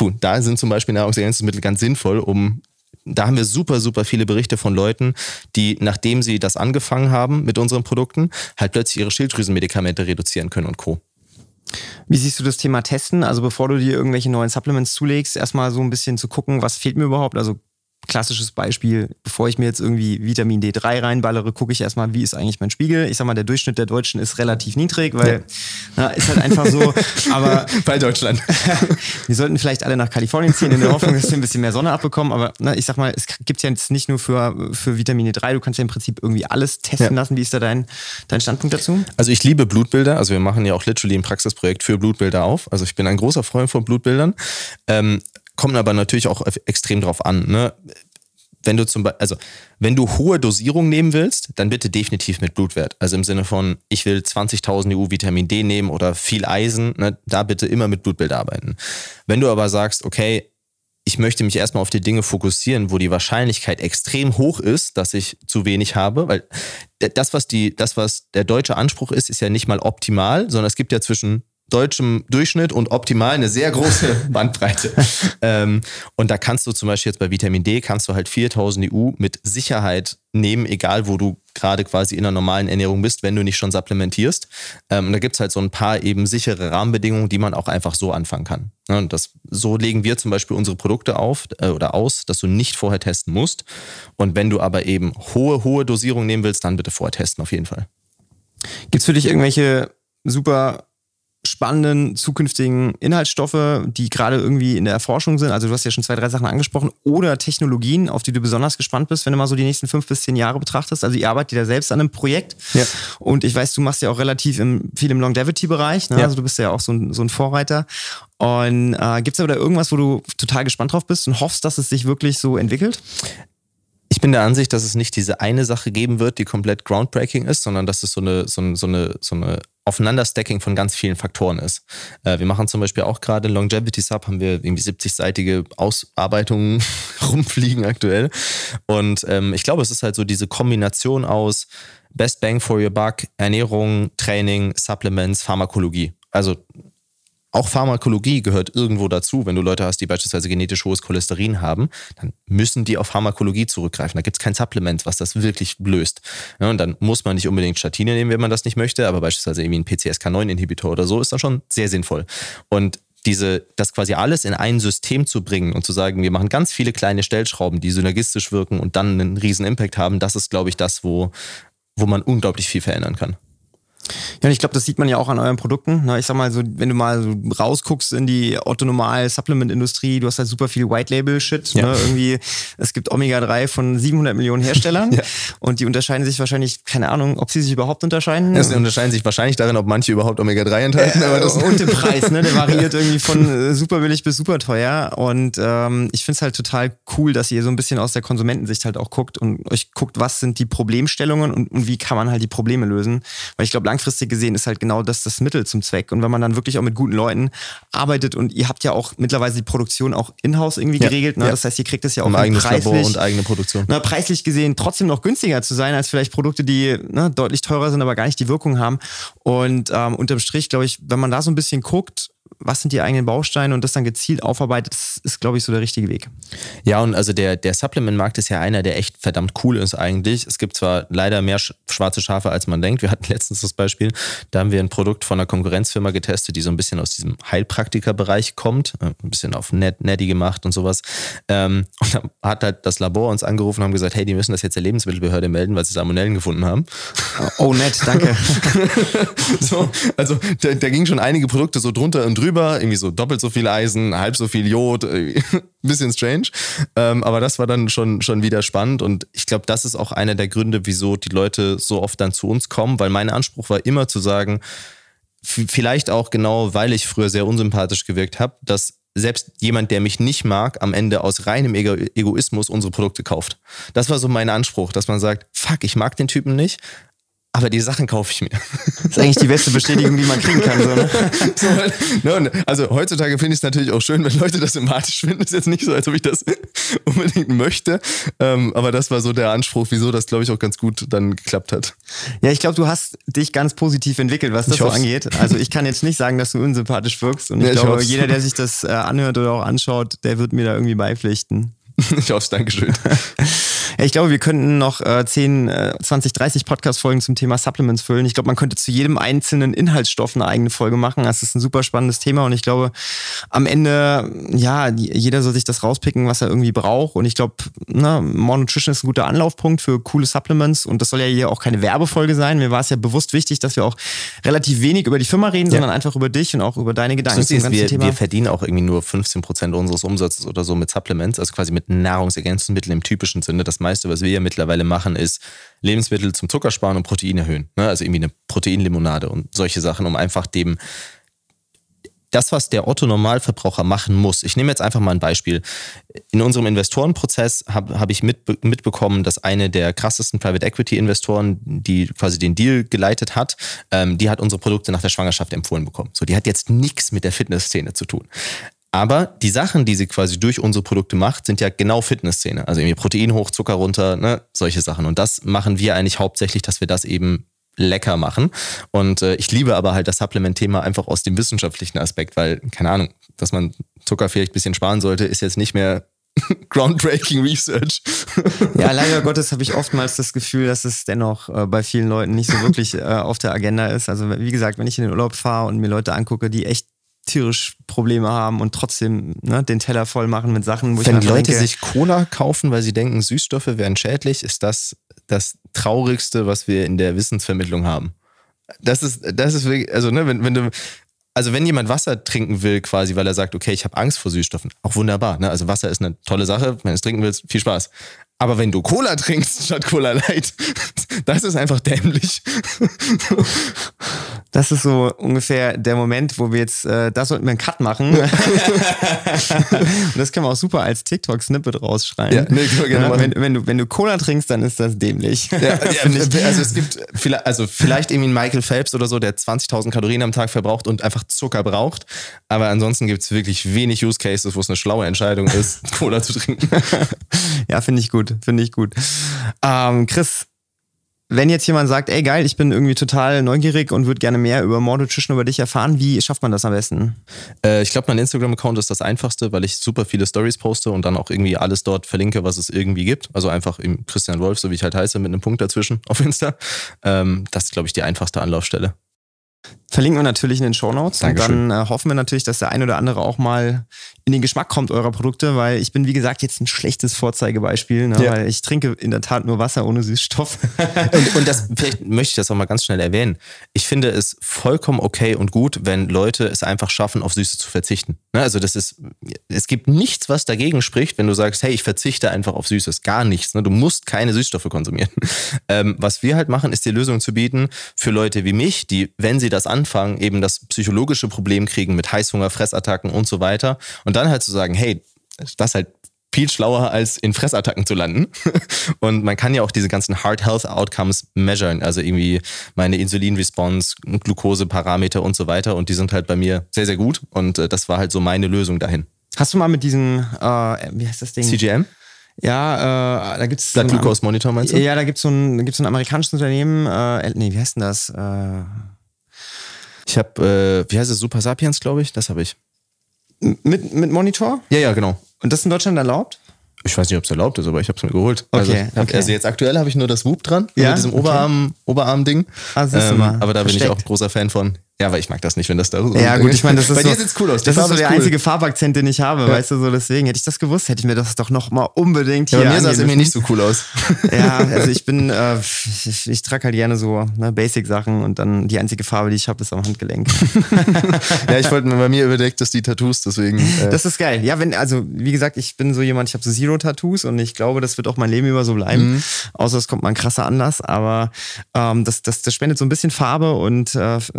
cool. Da sind zum Beispiel Nahrungsergänzungsmittel ganz sinnvoll, um da haben wir super, super viele Berichte von Leuten, die, nachdem sie das angefangen haben mit unseren Produkten, halt plötzlich ihre Schilddrüsenmedikamente reduzieren können und Co. Wie siehst du das Thema Testen? Also bevor du dir irgendwelche neuen Supplements zulegst, erstmal so ein bisschen zu gucken, was fehlt mir überhaupt? Also klassisches Beispiel, bevor ich mir jetzt irgendwie Vitamin D3 reinballere, gucke ich erstmal, wie ist eigentlich mein Spiegel. Ich sag mal, der Durchschnitt der Deutschen ist relativ niedrig, weil ja. na, ist halt einfach so. Aber bei Deutschland. wir sollten vielleicht alle nach Kalifornien ziehen, in der Hoffnung, dass wir ein bisschen mehr Sonne abbekommen. Aber na, ich sag mal, es gibt ja jetzt nicht nur für, für Vitamin D3, du kannst ja im Prinzip irgendwie alles testen ja. lassen. Wie ist da dein, dein Standpunkt dazu? Also ich liebe Blutbilder. Also wir machen ja auch literally ein Praxisprojekt für Blutbilder auf. Also ich bin ein großer Freund von Blutbildern. Ähm, Kommt aber natürlich auch extrem drauf an. Ne? Wenn du zum Beispiel, also wenn du hohe Dosierung nehmen willst, dann bitte definitiv mit Blutwert. Also im Sinne von, ich will 20.000 EU Vitamin D nehmen oder viel Eisen, ne, da bitte immer mit Blutbild arbeiten. Wenn du aber sagst, okay, ich möchte mich erstmal auf die Dinge fokussieren, wo die Wahrscheinlichkeit extrem hoch ist, dass ich zu wenig habe, weil das, was die, das, was der deutsche Anspruch ist, ist ja nicht mal optimal, sondern es gibt ja zwischen deutschem Durchschnitt und optimal eine sehr große Bandbreite. ähm, und da kannst du zum Beispiel jetzt bei Vitamin D, kannst du halt 4000 EU mit Sicherheit nehmen, egal wo du gerade quasi in einer normalen Ernährung bist, wenn du nicht schon supplementierst. Ähm, und da gibt es halt so ein paar eben sichere Rahmenbedingungen, die man auch einfach so anfangen kann. Ja, und das, so legen wir zum Beispiel unsere Produkte auf äh, oder aus, dass du nicht vorher testen musst. Und wenn du aber eben hohe, hohe Dosierungen nehmen willst, dann bitte vorher testen auf jeden Fall. Gibt es für dich irgendwelche super spannenden zukünftigen Inhaltsstoffe, die gerade irgendwie in der Erforschung sind? Also du hast ja schon zwei, drei Sachen angesprochen. Oder Technologien, auf die du besonders gespannt bist, wenn du mal so die nächsten fünf bis zehn Jahre betrachtest. Also ihr arbeitet ja selbst an einem Projekt. Ja. Und ich weiß, du machst ja auch relativ im, viel im Longevity-Bereich. Ne? Ja. Also du bist ja auch so ein, so ein Vorreiter. Und äh, gibt es aber da irgendwas, wo du total gespannt drauf bist und hoffst, dass es sich wirklich so entwickelt? Ich bin der Ansicht, dass es nicht diese eine Sache geben wird, die komplett groundbreaking ist, sondern dass es so eine, so eine, so eine, so eine Aufeinanderstacking von ganz vielen Faktoren ist. Äh, wir machen zum Beispiel auch gerade Longevity Sub, haben wir irgendwie 70-seitige Ausarbeitungen rumfliegen aktuell. Und ähm, ich glaube, es ist halt so diese Kombination aus Best Bang for Your Buck, Ernährung, Training, Supplements, Pharmakologie. Also auch Pharmakologie gehört irgendwo dazu. Wenn du Leute hast, die beispielsweise genetisch hohes Cholesterin haben, dann müssen die auf Pharmakologie zurückgreifen. Da gibt es kein Supplement, was das wirklich löst. Ja, und dann muss man nicht unbedingt Statine nehmen, wenn man das nicht möchte, aber beispielsweise irgendwie ein PCSK9-Inhibitor oder so ist dann schon sehr sinnvoll. Und diese, das quasi alles in ein System zu bringen und zu sagen, wir machen ganz viele kleine Stellschrauben, die synergistisch wirken und dann einen riesen Impact haben, das ist, glaube ich, das, wo, wo man unglaublich viel verändern kann. Ja, ich glaube, das sieht man ja auch an euren Produkten. Ne? Ich sag mal, so, wenn du mal so rausguckst in die autonomal Supplement-Industrie, du hast halt super viel White-Label-Shit. Ja. Ne? Irgendwie, es gibt Omega-3 von 700 Millionen Herstellern ja. und die unterscheiden sich wahrscheinlich, keine Ahnung, ob sie sich überhaupt unterscheiden. Ja, sie unterscheiden sich wahrscheinlich darin, ob manche überhaupt Omega-3 enthalten. Äh, aber das und der Preis, ne? der variiert irgendwie von äh, super billig bis super teuer. Und ähm, ich finde es halt total cool, dass ihr so ein bisschen aus der Konsumentensicht halt auch guckt und euch guckt, was sind die Problemstellungen und, und wie kann man halt die Probleme lösen. Weil ich glaube, langfristig gesehen ist halt genau das das Mittel zum Zweck. Und wenn man dann wirklich auch mit guten Leuten arbeitet und ihr habt ja auch mittlerweile die Produktion auch in-house irgendwie ja, geregelt. Ne? Ja. Das heißt, ihr kriegt das ja auch eigenes preislich, Labor und eigene Produktion. Ne, preislich gesehen trotzdem noch günstiger zu sein als vielleicht Produkte, die ne, deutlich teurer sind, aber gar nicht die Wirkung haben. Und ähm, unterm Strich, glaube ich, wenn man da so ein bisschen guckt, was sind die eigenen Bausteine und das dann gezielt aufarbeitet, das ist, glaube ich, so der richtige Weg. Ja, und also der, der Supplement-Markt ist ja einer, der echt verdammt cool ist eigentlich. Es gibt zwar leider mehr schwarze Schafe, als man denkt. Wir hatten letztens das Beispiel, da haben wir ein Produkt von einer Konkurrenzfirma getestet, die so ein bisschen aus diesem Heilpraktiker-Bereich kommt, äh, ein bisschen auf Net, Netty gemacht und sowas. Ähm, und dann hat halt das Labor uns angerufen und haben gesagt, hey, die müssen das jetzt der Lebensmittelbehörde melden, weil sie Salmonellen gefunden haben. Oh, nett, danke. so, also da, da ging schon einige Produkte so drunter und drüber, irgendwie so doppelt so viel Eisen, halb so viel Jod, bisschen strange. Ähm, aber das war dann schon, schon wieder spannend und ich glaube, das ist auch einer der Gründe, wieso die Leute so oft dann zu uns kommen, weil mein Anspruch war immer zu sagen, vielleicht auch genau, weil ich früher sehr unsympathisch gewirkt habe, dass selbst jemand, der mich nicht mag, am Ende aus reinem Ego Egoismus unsere Produkte kauft. Das war so mein Anspruch, dass man sagt, fuck, ich mag den Typen nicht, aber die Sachen kaufe ich mir. Das ist eigentlich die beste Bestätigung, die man kriegen kann. So, ne? so, ne, also heutzutage finde ich es natürlich auch schön, wenn Leute das sympathisch finden. Ist jetzt nicht so, als ob ich das unbedingt möchte. Ähm, aber das war so der Anspruch, wieso das, glaube ich, auch ganz gut dann geklappt hat. Ja, ich glaube, du hast dich ganz positiv entwickelt, was das so angeht. Also ich kann jetzt nicht sagen, dass du unsympathisch wirkst. Und ich ja, glaube, ich jeder, der sich das äh, anhört oder auch anschaut, der wird mir da irgendwie beipflichten. Ich hoffe es, Dankeschön. ich glaube, wir könnten noch äh, 10, äh, 20, 30 Podcast-Folgen zum Thema Supplements füllen. Ich glaube, man könnte zu jedem einzelnen Inhaltsstoff eine eigene Folge machen. Das ist ein super spannendes Thema und ich glaube, am Ende, ja, jeder soll sich das rauspicken, was er irgendwie braucht. Und ich glaube, ne, More Nutrition ist ein guter Anlaufpunkt für coole Supplements und das soll ja hier auch keine Werbefolge sein. Mir war es ja bewusst wichtig, dass wir auch relativ wenig über die Firma reden, ja. sondern einfach über dich und auch über deine Gedanken. zum ganzen wir, wir verdienen auch irgendwie nur 15 Prozent unseres Umsatzes oder so mit Supplements, also quasi mit Nahrungsergänzungsmitteln im typischen Sinne. Das meiste, was wir ja mittlerweile machen, ist Lebensmittel zum Zuckersparen und Protein erhöhen. Ne? Also irgendwie eine Proteinlimonade und solche Sachen, um einfach dem das, was der Otto-Normalverbraucher machen muss. Ich nehme jetzt einfach mal ein Beispiel. In unserem Investorenprozess habe hab ich mit, mitbekommen, dass eine der krassesten Private Equity-Investoren, die quasi den Deal geleitet hat, ähm, die hat unsere Produkte nach der Schwangerschaft empfohlen bekommen. So, die hat jetzt nichts mit der Fitnessszene zu tun. Aber die Sachen, die sie quasi durch unsere Produkte macht, sind ja genau Fitnessszene. Also irgendwie Protein hoch, Zucker runter, ne, solche Sachen. Und das machen wir eigentlich hauptsächlich, dass wir das eben lecker machen. Und äh, ich liebe aber halt das Supplement-Thema einfach aus dem wissenschaftlichen Aspekt, weil, keine Ahnung, dass man Zucker vielleicht ein bisschen sparen sollte, ist jetzt nicht mehr groundbreaking Research. ja, leider Gottes habe ich oftmals das Gefühl, dass es dennoch äh, bei vielen Leuten nicht so wirklich äh, auf der Agenda ist. Also wie gesagt, wenn ich in den Urlaub fahre und mir Leute angucke, die echt tierisch Probleme haben und trotzdem ne, den Teller voll machen mit Sachen, wo Wenn ich Leute denke, sich Cola kaufen, weil sie denken, Süßstoffe wären schädlich, ist das das Traurigste, was wir in der Wissensvermittlung haben. Das ist, das ist wirklich, also, ne, wenn, wenn du, also wenn jemand Wasser trinken will, quasi, weil er sagt, okay, ich habe Angst vor Süßstoffen, auch wunderbar. Ne? Also Wasser ist eine tolle Sache. Wenn du es trinken willst, viel Spaß. Aber wenn du Cola trinkst statt Cola Light, das ist einfach dämlich. Das ist so ungefähr der Moment, wo wir jetzt, äh, da sollten wir einen Cut machen. und das können wir auch super als TikTok-Snippet rausschreiben. Ja, nee, ja, wenn, wenn, du, wenn du Cola trinkst, dann ist das dämlich. Ja, ja, also es gibt vielleicht, also vielleicht irgendwie einen Michael Phelps oder so, der 20.000 Kalorien am Tag verbraucht und einfach Zucker braucht. Aber ansonsten gibt es wirklich wenig Use Cases, wo es eine schlaue Entscheidung ist, Cola zu trinken. Ja, finde ich gut, finde ich gut. Ähm, Chris, wenn jetzt jemand sagt, ey geil, ich bin irgendwie total neugierig und würde gerne mehr über More Nutrition über dich erfahren, wie schafft man das am besten? Äh, ich glaube, mein Instagram-Account ist das einfachste, weil ich super viele Stories poste und dann auch irgendwie alles dort verlinke, was es irgendwie gibt. Also einfach im Christian Wolf, so wie ich halt heiße, mit einem Punkt dazwischen auf Insta. Ähm, das ist, glaube ich, die einfachste Anlaufstelle. Verlinken wir natürlich in den Show Notes. Und dann äh, hoffen wir natürlich, dass der ein oder andere auch mal in den Geschmack kommt eurer Produkte, weil ich bin, wie gesagt, jetzt ein schlechtes Vorzeigebeispiel, ne? ja. weil ich trinke in der Tat nur Wasser ohne Süßstoff. und, und, das, vielleicht möchte ich das auch mal ganz schnell erwähnen. Ich finde es vollkommen okay und gut, wenn Leute es einfach schaffen, auf Süße zu verzichten. Ne? Also das ist, es gibt nichts, was dagegen spricht, wenn du sagst, hey, ich verzichte einfach auf Süßes. Gar nichts. Ne? Du musst keine Süßstoffe konsumieren. Ähm, was wir halt machen, ist die Lösung zu bieten für Leute wie mich, die, wenn sie das anfangen, eben das psychologische Problem kriegen mit Heißhunger, Fressattacken und so weiter. Und dann halt zu sagen, hey, das ist halt viel schlauer, als in Fressattacken zu landen. Und man kann ja auch diese ganzen Heart Health Outcomes measuren, also irgendwie meine Insulin-Response, Glukoseparameter und so weiter. Und die sind halt bei mir sehr, sehr gut. Und äh, das war halt so meine Lösung dahin. Hast du mal mit diesem, äh, wie heißt das Ding? CGM? Ja, äh, da gibt's. Blood so Glucose Monitor meinst du? Ja, da gibt's so ein, gibt's so ein amerikanisches Unternehmen, äh, nee, wie heißt denn das? Äh, Ich habe, äh, wie heißt es, Super Sapiens, glaube ich, das habe ich. Mit, mit Monitor? Ja, ja, genau. Und das in Deutschland erlaubt? Ich weiß nicht, ob es erlaubt ist, aber ich habe es mir geholt. Okay, also, hab, okay. also jetzt aktuell habe ich nur das Whoop dran, Ja, mit diesem okay. Oberarm, Oberarm-Ding. Ah, ähm, aber da bin ich auch großer Fan von. Ja, weil ich mag das nicht, wenn das da so. Ja, gut, ich meine, das ist Bei so, dir sieht's cool aus. Das ist so der cool. einzige Farbakzent, den ich habe, weißt du, so deswegen hätte ich das gewusst, hätte ich mir das doch noch mal unbedingt Ja, hier bei mir sah es irgendwie nicht so cool aus. Ja, also ich bin, äh, ich, ich trage halt gerne so ne, Basic-Sachen und dann die einzige Farbe, die ich habe, ist am Handgelenk. ja, ich wollte mir bei mir überdeckt, dass die Tattoos, deswegen. Äh, Das ist geil. Ja, wenn, also wie gesagt, ich bin so jemand, ich habe so Zero-Tattoos und ich glaube, das wird auch mein Leben über so bleiben. Mhm. Außer es kommt mal ein krasser Anlass, aber ähm, das, das, das spendet so ein bisschen Farbe und äh, f-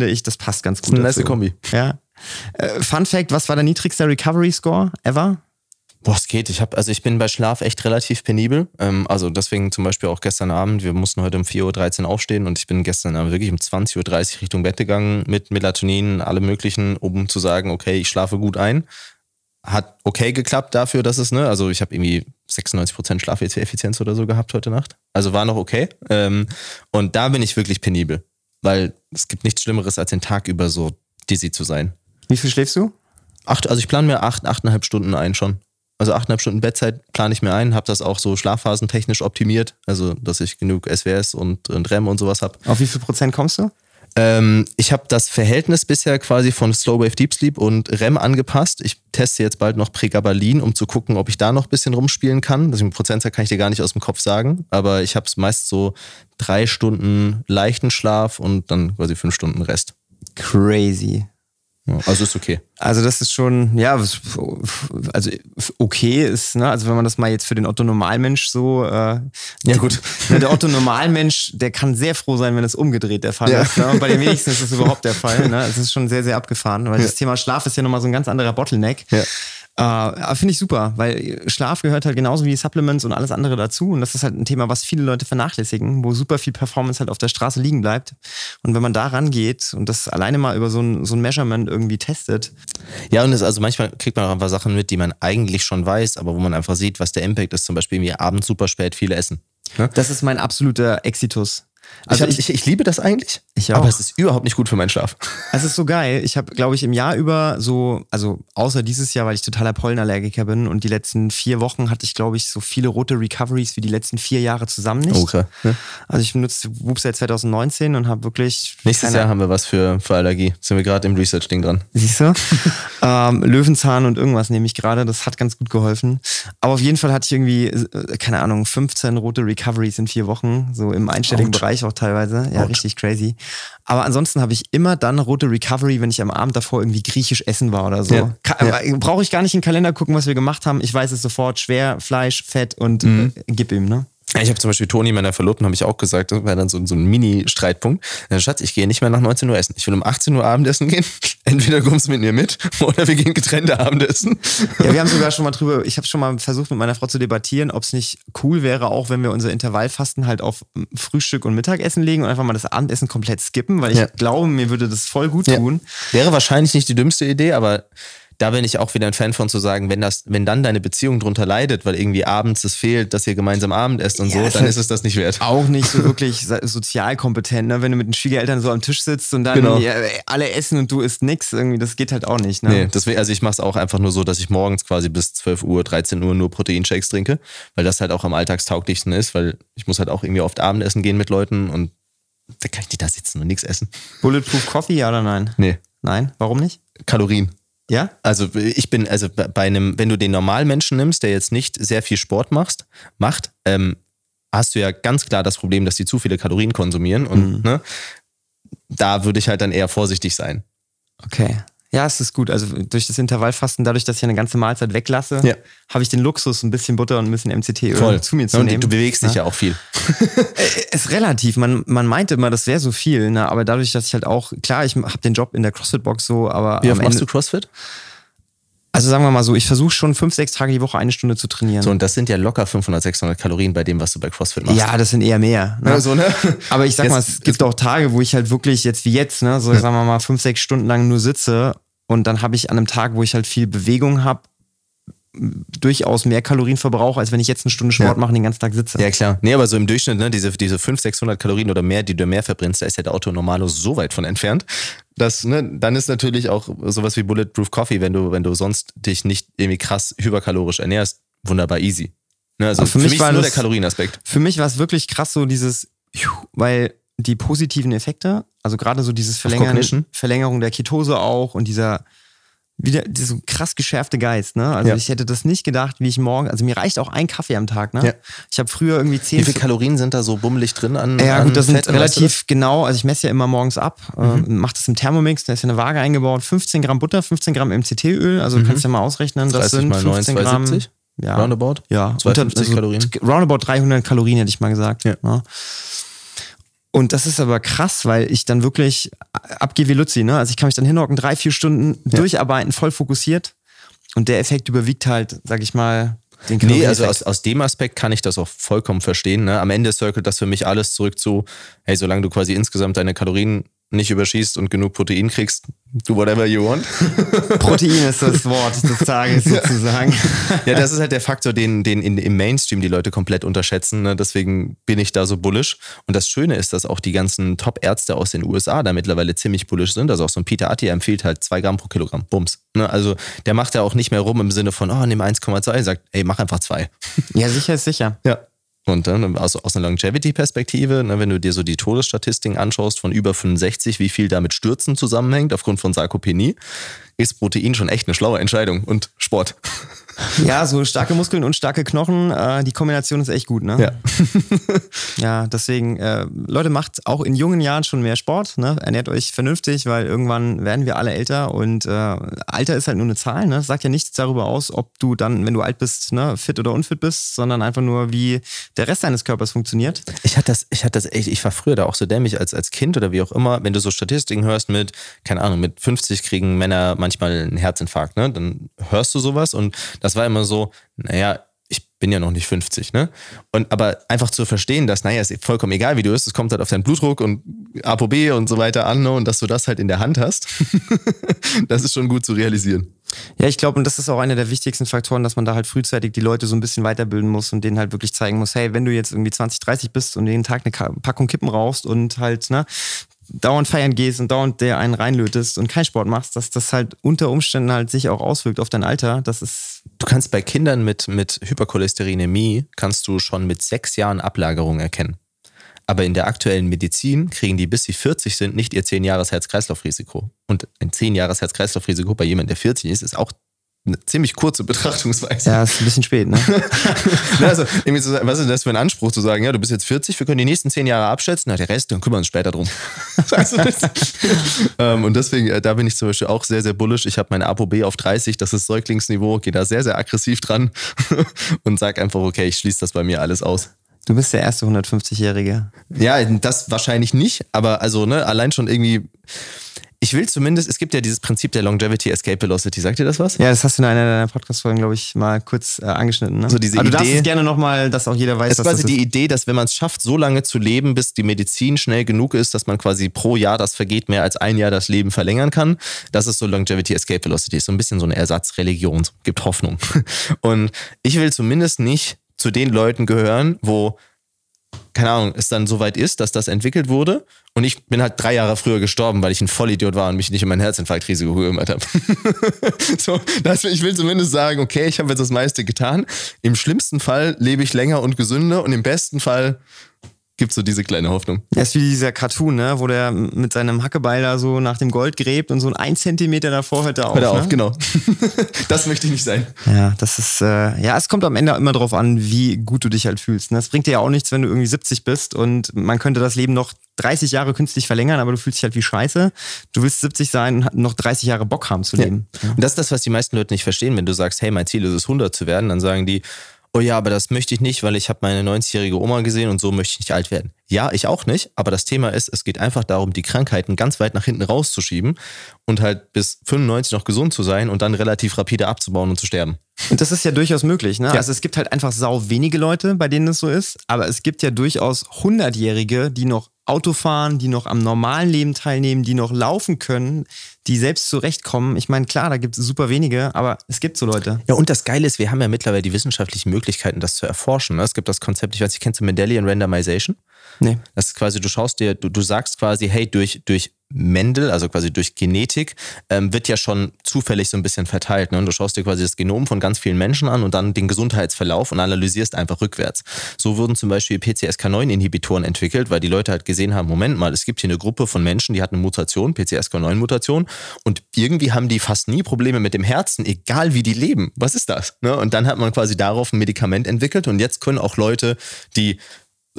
finde ich, das passt ganz gut. eine nice. Kombi. Ja. Äh, Fun Fact: Was war der niedrigste Recovery Score ever? Boah, es geht. Ich hab, also ich bin bei Schlaf echt relativ penibel. Ähm, also deswegen zum Beispiel auch gestern Abend, wir mussten heute um 4.13 Uhr aufstehen und ich bin gestern Abend wirklich um 20.30 Uhr Richtung Bett gegangen mit Melatonin, alle möglichen, um zu sagen, okay, ich schlafe gut ein. Hat okay geklappt dafür, dass es, ne, also ich habe irgendwie 96% Schlafeffizienz oder so gehabt heute Nacht. Also war noch okay. Ähm, und da bin ich wirklich penibel, weil es gibt nichts Schlimmeres, als den Tag über so dizzy zu sein. Wie viel schläfst du? Acht, also ich plane mir acht, achteinhalb Stunden ein schon. Also achteinhalb Stunden Bettzeit plane ich mir ein, habe das auch so schlafphasentechnisch optimiert, also dass ich genug SWS und, und REM und sowas habe. Auf wie viel Prozent kommst du? Ähm, ich habe das Verhältnis bisher quasi von Slow Wave Deep Sleep und REM angepasst. Ich teste jetzt bald noch Pregabalin, um zu gucken, ob ich da noch ein bisschen rumspielen kann. Das Prozentzahl kann ich dir gar nicht aus dem Kopf sagen, aber ich habe es meist so drei Stunden leichten Schlaf und dann quasi fünf Stunden Rest. Crazy. Ja, also ist okay. Also das ist schon, ja, also okay ist, ne? Also wenn man das mal jetzt für den Otto Normalmensch so, äh, Ja, gut. Ne, der Otto Normalmensch, der kann sehr froh sein, wenn es umgedreht der Fall Ja. ist. Ne? Und bei den wenigsten ist das überhaupt der Fall. Ne? Es ist schon sehr, sehr abgefahren, weil das Thema Schlaf ist ja nochmal so ein ganz anderer Bottleneck. Ja. Äh, Finde ich super, weil Schlaf gehört halt genauso wie Supplements und alles andere dazu. Und das ist halt ein Thema, was viele Leute vernachlässigen, wo super viel Performance halt auf der Straße liegen bleibt. Und wenn man da rangeht und das alleine mal über so ein, so ein Measurement irgendwie testet, Ja, und es, also manchmal kriegt man auch einfach Sachen mit, die man eigentlich schon weiß, aber wo man einfach sieht, was der Impact ist. Zum Beispiel irgendwie abends super spät viele essen. Ne? das ist mein absoluter Exitus. Also ich, hab, ich, ich liebe das eigentlich, Ich auch. aber es ist überhaupt nicht gut für meinen Schlaf. Es ist so geil. Ich habe, glaube ich, im Jahr über so, also außer dieses Jahr, weil ich totaler Pollenallergiker bin und die letzten vier Wochen hatte ich, glaube ich, so viele rote Recoveries wie die letzten vier Jahre zusammen nicht. Okay. Ne? Also ich benutze Whoop seit 2019 und habe wirklich. Nächstes Jahr haben wir was für, für Allergie. Sind wir gerade im Research-Ding dran. Siehst du? ähm, Löwenzahn und irgendwas nehme ich gerade. Das hat ganz gut geholfen. Aber auf jeden Fall hatte ich irgendwie, äh, keine Ahnung, 15 rote Recoveries in vier Wochen. So im einstelligen Ouch. Bereich auch teilweise. Ja, Ouch. richtig crazy. Aber ansonsten habe ich immer dann rote Recovery, wenn ich am Abend davor irgendwie griechisch essen war oder so. Ja. Ja. Brauche ich gar nicht in den Kalender gucken, was wir gemacht haben. Ich weiß es sofort. Schwer, Fleisch, Fett und äh, gib ihm, ne? Ich habe zum Beispiel Toni, meiner Verlobten, habe ich auch gesagt, das war dann so, so ein Mini-Streitpunkt. Ja, Schatz, ich gehe nicht mehr nach 19 Uhr essen. Ich will um 18 Uhr Abendessen gehen. Entweder kommst du mit mir mit oder wir gehen getrennte Abendessen. Ja, wir haben sogar schon mal drüber, ich habe schon mal versucht mit meiner Frau zu debattieren, ob es nicht cool wäre, auch wenn wir unser Intervallfasten halt auf Frühstück und Mittagessen legen und einfach mal das Abendessen komplett skippen, weil ich Ja. glaube, mir würde das voll gut Ja. tun. Wäre wahrscheinlich nicht die dümmste Idee, aber da bin ich auch wieder ein Fan von zu sagen, wenn das, wenn dann deine Beziehung drunter leidet, weil irgendwie abends es fehlt, dass ihr gemeinsam Abend esst und Ja, so, dann ist es das nicht wert. Auch nicht so wirklich so- sozial kompetent, ne? wenn du mit den Schwiegereltern so am Tisch sitzt und dann Genau. ja, alle essen und du isst nix, irgendwie, das geht halt auch nicht. Ne? Nee, deswegen, also ich mache es auch einfach nur so, dass ich morgens quasi bis 12 Uhr, 13 Uhr nur Proteinshakes trinke, weil das halt auch am alltagstauglichsten ist, weil ich muss halt auch irgendwie oft Abendessen gehen mit Leuten und da kann ich nicht da sitzen und nichts essen. Bulletproof Coffee, ja oder nein? Nee, Nein, warum nicht? Kalorien. Ja? Also ich bin, also bei einem, wenn du den Normalmenschen nimmst, der jetzt nicht sehr viel Sport machst, macht, ähm, hast du ja ganz klar das Problem, dass die zu viele Kalorien konsumieren und ne, da würde ich halt dann eher vorsichtig sein. Okay. Ja, es ist gut. Also durch das Intervallfasten, dadurch, dass ich eine ganze Mahlzeit weglasse, Ja. habe ich den Luxus, ein bisschen Butter und ein bisschen MCT-Öl zu mir zu und nehmen. du bewegst dich ja auch viel. ist relativ. Man, man meinte immer, das wäre so viel, ne? aber dadurch, dass ich halt auch, klar, ich habe den Job in der CrossFit-Box so, aber Wie oft machst du CrossFit? Also sagen wir mal so, ich versuche schon fünf, sechs Tage die Woche eine Stunde zu trainieren. So, und das sind ja locker 500, 600 Kalorien bei dem, was du bei CrossFit machst. ja, das sind eher mehr. Ne? Ja, so, ne? Aber ich sag Jetzt- mal, es gibt auch Tage, wo ich halt wirklich jetzt wie jetzt, ne, so sagen wir mal fünf, sechs Stunden lang nur sitze und dann habe ich an einem Tag, wo ich halt viel Bewegung habe, durchaus mehr Kalorien verbrauche, als wenn ich jetzt eine Stunde Sport Ja. mache und den ganzen Tag sitze. Ja, klar. Nee, aber so im Durchschnitt, ne, diese, diese 500, 600 Kalorien oder mehr, die du mehr verbrennst, da ist ja der Auto Normalo so weit von entfernt. dass, ne, dann ist natürlich auch sowas wie Bulletproof Coffee, wenn du, wenn du sonst dich nicht irgendwie krass hyperkalorisch ernährst, wunderbar easy. Ne, also für, für mich mich war ist nur das- der Kalorienaspekt. Für mich war es wirklich krass, so dieses, weil die positiven Effekte, also gerade so dieses Verlängern? Verlängerung der Ketose auch und dieser wieder dieser krass geschärfte Geist, ne? Also Ja. ich hätte das nicht gedacht, wie ich morgen, also mir reicht auch ein Kaffee am Tag, ne? Ja. Ich habe früher irgendwie zehn Wie viele Kalorien sind da so bummelig drin an ja, gut, das sind Fett? Du relativ genau. Also ich messe ja immer morgens ab, Mhm. äh, mache das im Thermomix, da ist ja eine Waage eingebaut, 15 Gramm Butter, 15 Gramm MCT-Öl, also du kannst ja mal ausrechnen, das 30 sind Mhm. mal 9, 15 Gramm. 270? Ja, Roundabout? ja, 250 unter- Kalorien? Roundabout 300 Kalorien hätte ich mal gesagt. Ja. Ne? Und das ist aber krass, weil ich dann wirklich abgehe wie Luzi, ne? Also ich kann mich dann hinhocken, drei, vier Stunden durcharbeiten, voll fokussiert. Und der Effekt überwiegt halt, sag ich mal, den Nee, also aus, aus dem Aspekt kann ich das auch vollkommen verstehen. Ne? Am Ende circelt das für mich alles zurück zu, hey, solange du quasi insgesamt deine Kalorien nicht überschießt und genug Protein kriegst, do whatever you want. Protein ist das Wort des Tages sozusagen. ja, das ist halt der Faktor, den, den in, im Mainstream die Leute komplett unterschätzen. Ne? Deswegen bin ich da so bullish. Und das Schöne ist, dass auch die ganzen Top-Ärzte aus den USA da mittlerweile ziemlich bullish sind. Also auch so ein Peter Attia empfiehlt halt zwei Gramm pro Kilogramm. Bums. Ne? Also der macht ja auch nicht mehr rum im Sinne von, oh, nimm 1,2. Er sagt, ey, mach einfach zwei. Ja, sicher ist sicher. Ja. Und dann aus, aus einer Longevity-Perspektive, ne, wenn du dir so die Todesstatistiken anschaust von über 65, wie viel da mit Stürzen zusammenhängt aufgrund von Sarkopenie, ist Protein schon echt eine schlaue Entscheidung und Sport. Ja, so starke Muskeln und starke Knochen, äh, die Kombination ist echt gut, ne? Ja. Ja, deswegen, äh, Leute, macht auch in jungen Jahren schon mehr Sport, ne? Ernährt euch vernünftig, weil irgendwann werden wir alle älter und äh, Alter ist halt nur eine Zahl, ne? Das sagt ja nichts darüber aus, ob du dann, wenn du alt bist, ne, fit oder unfit bist, sondern einfach nur, wie der Rest deines Körpers funktioniert. Ich hatte das, ich hatte das echt, ich war früher da auch so dämlich als, als Kind oder wie auch immer, wenn du so Statistiken hörst mit, keine Ahnung, mit 50 kriegen Männer manchmal einen Herzinfarkt, ne? Dann hörst du sowas und das war immer so, naja, ich bin ja noch nicht 50, ne? Und aber einfach zu verstehen, dass, naja, ist vollkommen egal, wie du bist, es kommt halt auf deinen Blutdruck und ApoB und so weiter an, ne? Und dass du das halt in der Hand hast, das ist schon gut zu realisieren. Ja, ich glaube, und das ist auch einer der wichtigsten Faktoren, dass man da halt frühzeitig die Leute so ein bisschen weiterbilden muss und denen halt wirklich zeigen muss, hey, wenn du jetzt irgendwie 20, 30 bist und jeden Tag eine Packung Kippen rauchst und halt, ne, dauernd feiern gehst und dauernd der einen reinlötest und keinen Sport machst, dass das halt unter Umständen halt sich auch auswirkt auf dein Alter. Das ist, Du kannst bei Kindern mit, mit Hypercholesterinämie, kannst du schon mit sechs Jahren Ablagerung erkennen. Aber in der aktuellen Medizin kriegen die, bis sie 40 sind, nicht ihr 10 Jahres Herz-Kreislauf-Risiko. Und ein 10 Jahres Herz-Kreislauf-Risiko bei jemandem, der 40 ist, ist auch eine ziemlich kurze Betrachtungsweise. ja, ist ein bisschen spät, ne? Also, irgendwie zu sagen, was ist das für ein Anspruch zu sagen, ja, du bist jetzt 40, wir können die nächsten 10 Jahre abschätzen, na, der Rest, dann kümmern wir uns später drum. Ähm, und deswegen, äh, da bin ich zum Beispiel auch sehr, sehr bullish. Ich habe meine ApoB auf 30, das ist Säuglingsniveau, gehe da sehr, sehr aggressiv dran und sag einfach, okay, ich schließe das bei mir alles aus. Du bist der erste 150-Jährige. Ja, das wahrscheinlich nicht, aber also, ne, allein schon irgendwie. Ich will zumindest, es gibt ja dieses Prinzip der Longevity Escape Velocity. Sagt ihr das was? Ja, das hast du in einer deiner Podcast-Folgen, glaube ich, mal kurz äh, angeschnitten. Ne? So diese Aber du darfst es gerne nochmal, dass auch jeder weiß, Es ist was quasi das die ist. Idee, dass wenn man es schafft, so lange zu leben, bis die Medizin schnell genug ist, dass man quasi pro Jahr, das vergeht, mehr als ein Jahr das Leben verlängern kann. Das ist so Longevity Escape Velocity. Ist so ein bisschen so eine Ersatzreligion, gibt Hoffnung. Und ich will zumindest nicht zu den Leuten gehören, wo keine Ahnung, es dann soweit ist, dass das entwickelt wurde. Und ich bin halt drei Jahre früher gestorben, weil ich ein Vollidiot war und mich nicht um mein Herzinfarktrisiko gekümmert habe. so, das, ich will zumindest sagen, okay, ich habe jetzt das meiste getan. Im schlimmsten Fall lebe ich länger und gesünder und im besten Fall gibt es so diese kleine Hoffnung. Ja, ist wie dieser Cartoon, ne? wo der mit seinem Hackebeil da so nach dem Gold gräbt und so ein Zentimeter davor hört er auf. Hör da auf, ne? genau. das möchte ich nicht sein. Ja, das ist, äh, ja, es kommt am Ende immer drauf an, wie gut du dich halt fühlst. Ne? Es bringt dir ja auch nichts, wenn du irgendwie 70 bist und man könnte das Leben noch 30 Jahre künstlich verlängern, aber du fühlst dich halt wie Scheiße. Du willst 70 sein und noch 30 Jahre Bock haben zu leben. Ja. Und das ist das, was die meisten Leute nicht verstehen. Wenn du sagst, hey, mein Ziel ist es, 100 zu werden, dann sagen die, oh ja, aber das möchte ich nicht, weil ich habe meine 90-jährige Oma gesehen und so möchte ich nicht alt werden. Ja, ich auch nicht, aber das Thema ist, es geht einfach darum, die Krankheiten ganz weit nach hinten rauszuschieben und halt bis 95 noch gesund zu sein und dann relativ rapide abzubauen und zu sterben. Und das ist ja durchaus möglich. Ne? Ja. Also es gibt halt einfach sau wenige Leute, bei denen es so ist. Aber es gibt ja durchaus Hundertjährige, die noch Auto fahren, die noch am normalen Leben teilnehmen, die noch laufen können, die selbst zurechtkommen. Ich meine, klar, da gibt es super wenige, aber es gibt so Leute. Ja, und das Geile ist, wir haben ja mittlerweile die wissenschaftlichen Möglichkeiten, das zu erforschen. ne? Es gibt das Konzept, ich weiß nicht, kennst du Mendelian Randomization? Nee. Das ist quasi, du schaust dir, du, du sagst quasi, hey, durch, durch Mendel, also quasi durch Genetik, ähm, wird ja schon zufällig so ein bisschen verteilt. Ne? Und du schaust dir quasi das Genom von ganz vielen Menschen an und dann den Gesundheitsverlauf und analysierst einfach rückwärts. So wurden zum Beispiel PCSK9-Inhibitoren entwickelt, weil die Leute halt gesehen haben, Moment mal, es gibt hier eine Gruppe von Menschen, die hat eine Mutation, PCSK9-Mutation, und irgendwie haben die fast nie Probleme mit dem Herzen, egal wie die leben. Was ist das? Ne? Und dann hat man quasi darauf ein Medikament entwickelt und jetzt können auch Leute, die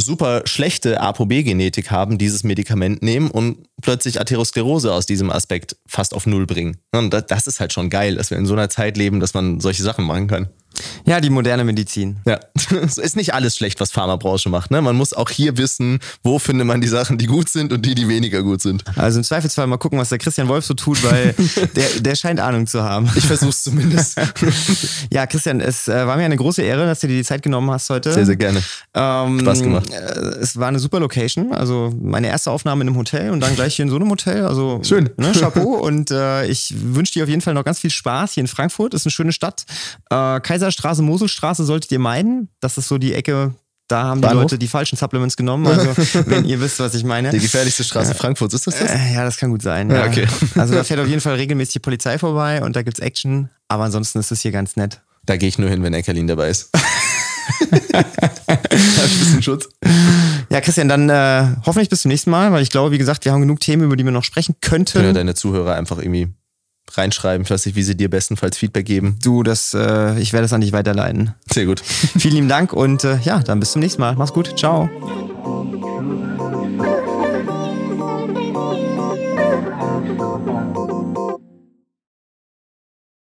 super schlechte ApoB-Genetik haben, dieses Medikament nehmen und plötzlich Atherosklerose aus diesem Aspekt fast auf Null bringen. Und das, das ist halt schon geil, dass wir in so einer Zeit leben, dass man solche Sachen machen kann. Ja, die moderne Medizin. Ja, es ist nicht alles schlecht, was Pharmabranche macht. Ne? Man muss auch hier wissen, wo findet man die Sachen, die gut sind und die, die weniger gut sind. Also im Zweifelsfall mal gucken, was der Christian Wolf so tut, weil der, der scheint Ahnung zu haben. Ich versuch's zumindest. Ja, Christian, es äh, war mir eine große Ehre, dass du dir die Zeit genommen hast heute. Sehr, sehr gerne. Ähm, Spaß gemacht. äh, Es war eine super Location. Also meine erste Aufnahme in einem Hotel und dann gleich hier in so einem Hotel. Also Schön. Ne, Chapeau. und äh, ich wünsche dir auf jeden Fall noch ganz viel Spaß hier in Frankfurt. Ist eine schöne Stadt. Äh, Kaiserstraße, Moselstraße solltet ihr meiden. Das ist so die Ecke. Da haben die Bahnhof? Leute die falschen Supplements genommen. Also, wenn ihr wisst, was ich meine. Die gefährlichste Straße Frankfurts, ist das das? Äh, ja, das kann gut sein. Ja, Ja, okay. Also da fährt auf jeden Fall regelmäßig die Polizei vorbei und da gibt's Action. Aber ansonsten ist es hier ganz nett. Da gehe ich nur hin, wenn Eckerlin dabei ist. Hab ich ein bisschen Schutz. Ja, Christian, dann äh, hoffentlich bis zum nächsten Mal, weil ich glaube, wie gesagt, wir haben genug Themen, über die wir noch sprechen könnten. Können ja deine Zuhörer einfach irgendwie reinschreiben. Ich weiß nicht, wie sie dir bestenfalls Feedback geben. Du, das, äh, ich werde es an dich weiterleiten. Sehr gut. Vielen lieben Dank und äh, ja, dann bis zum nächsten Mal. Mach's gut. Ciao.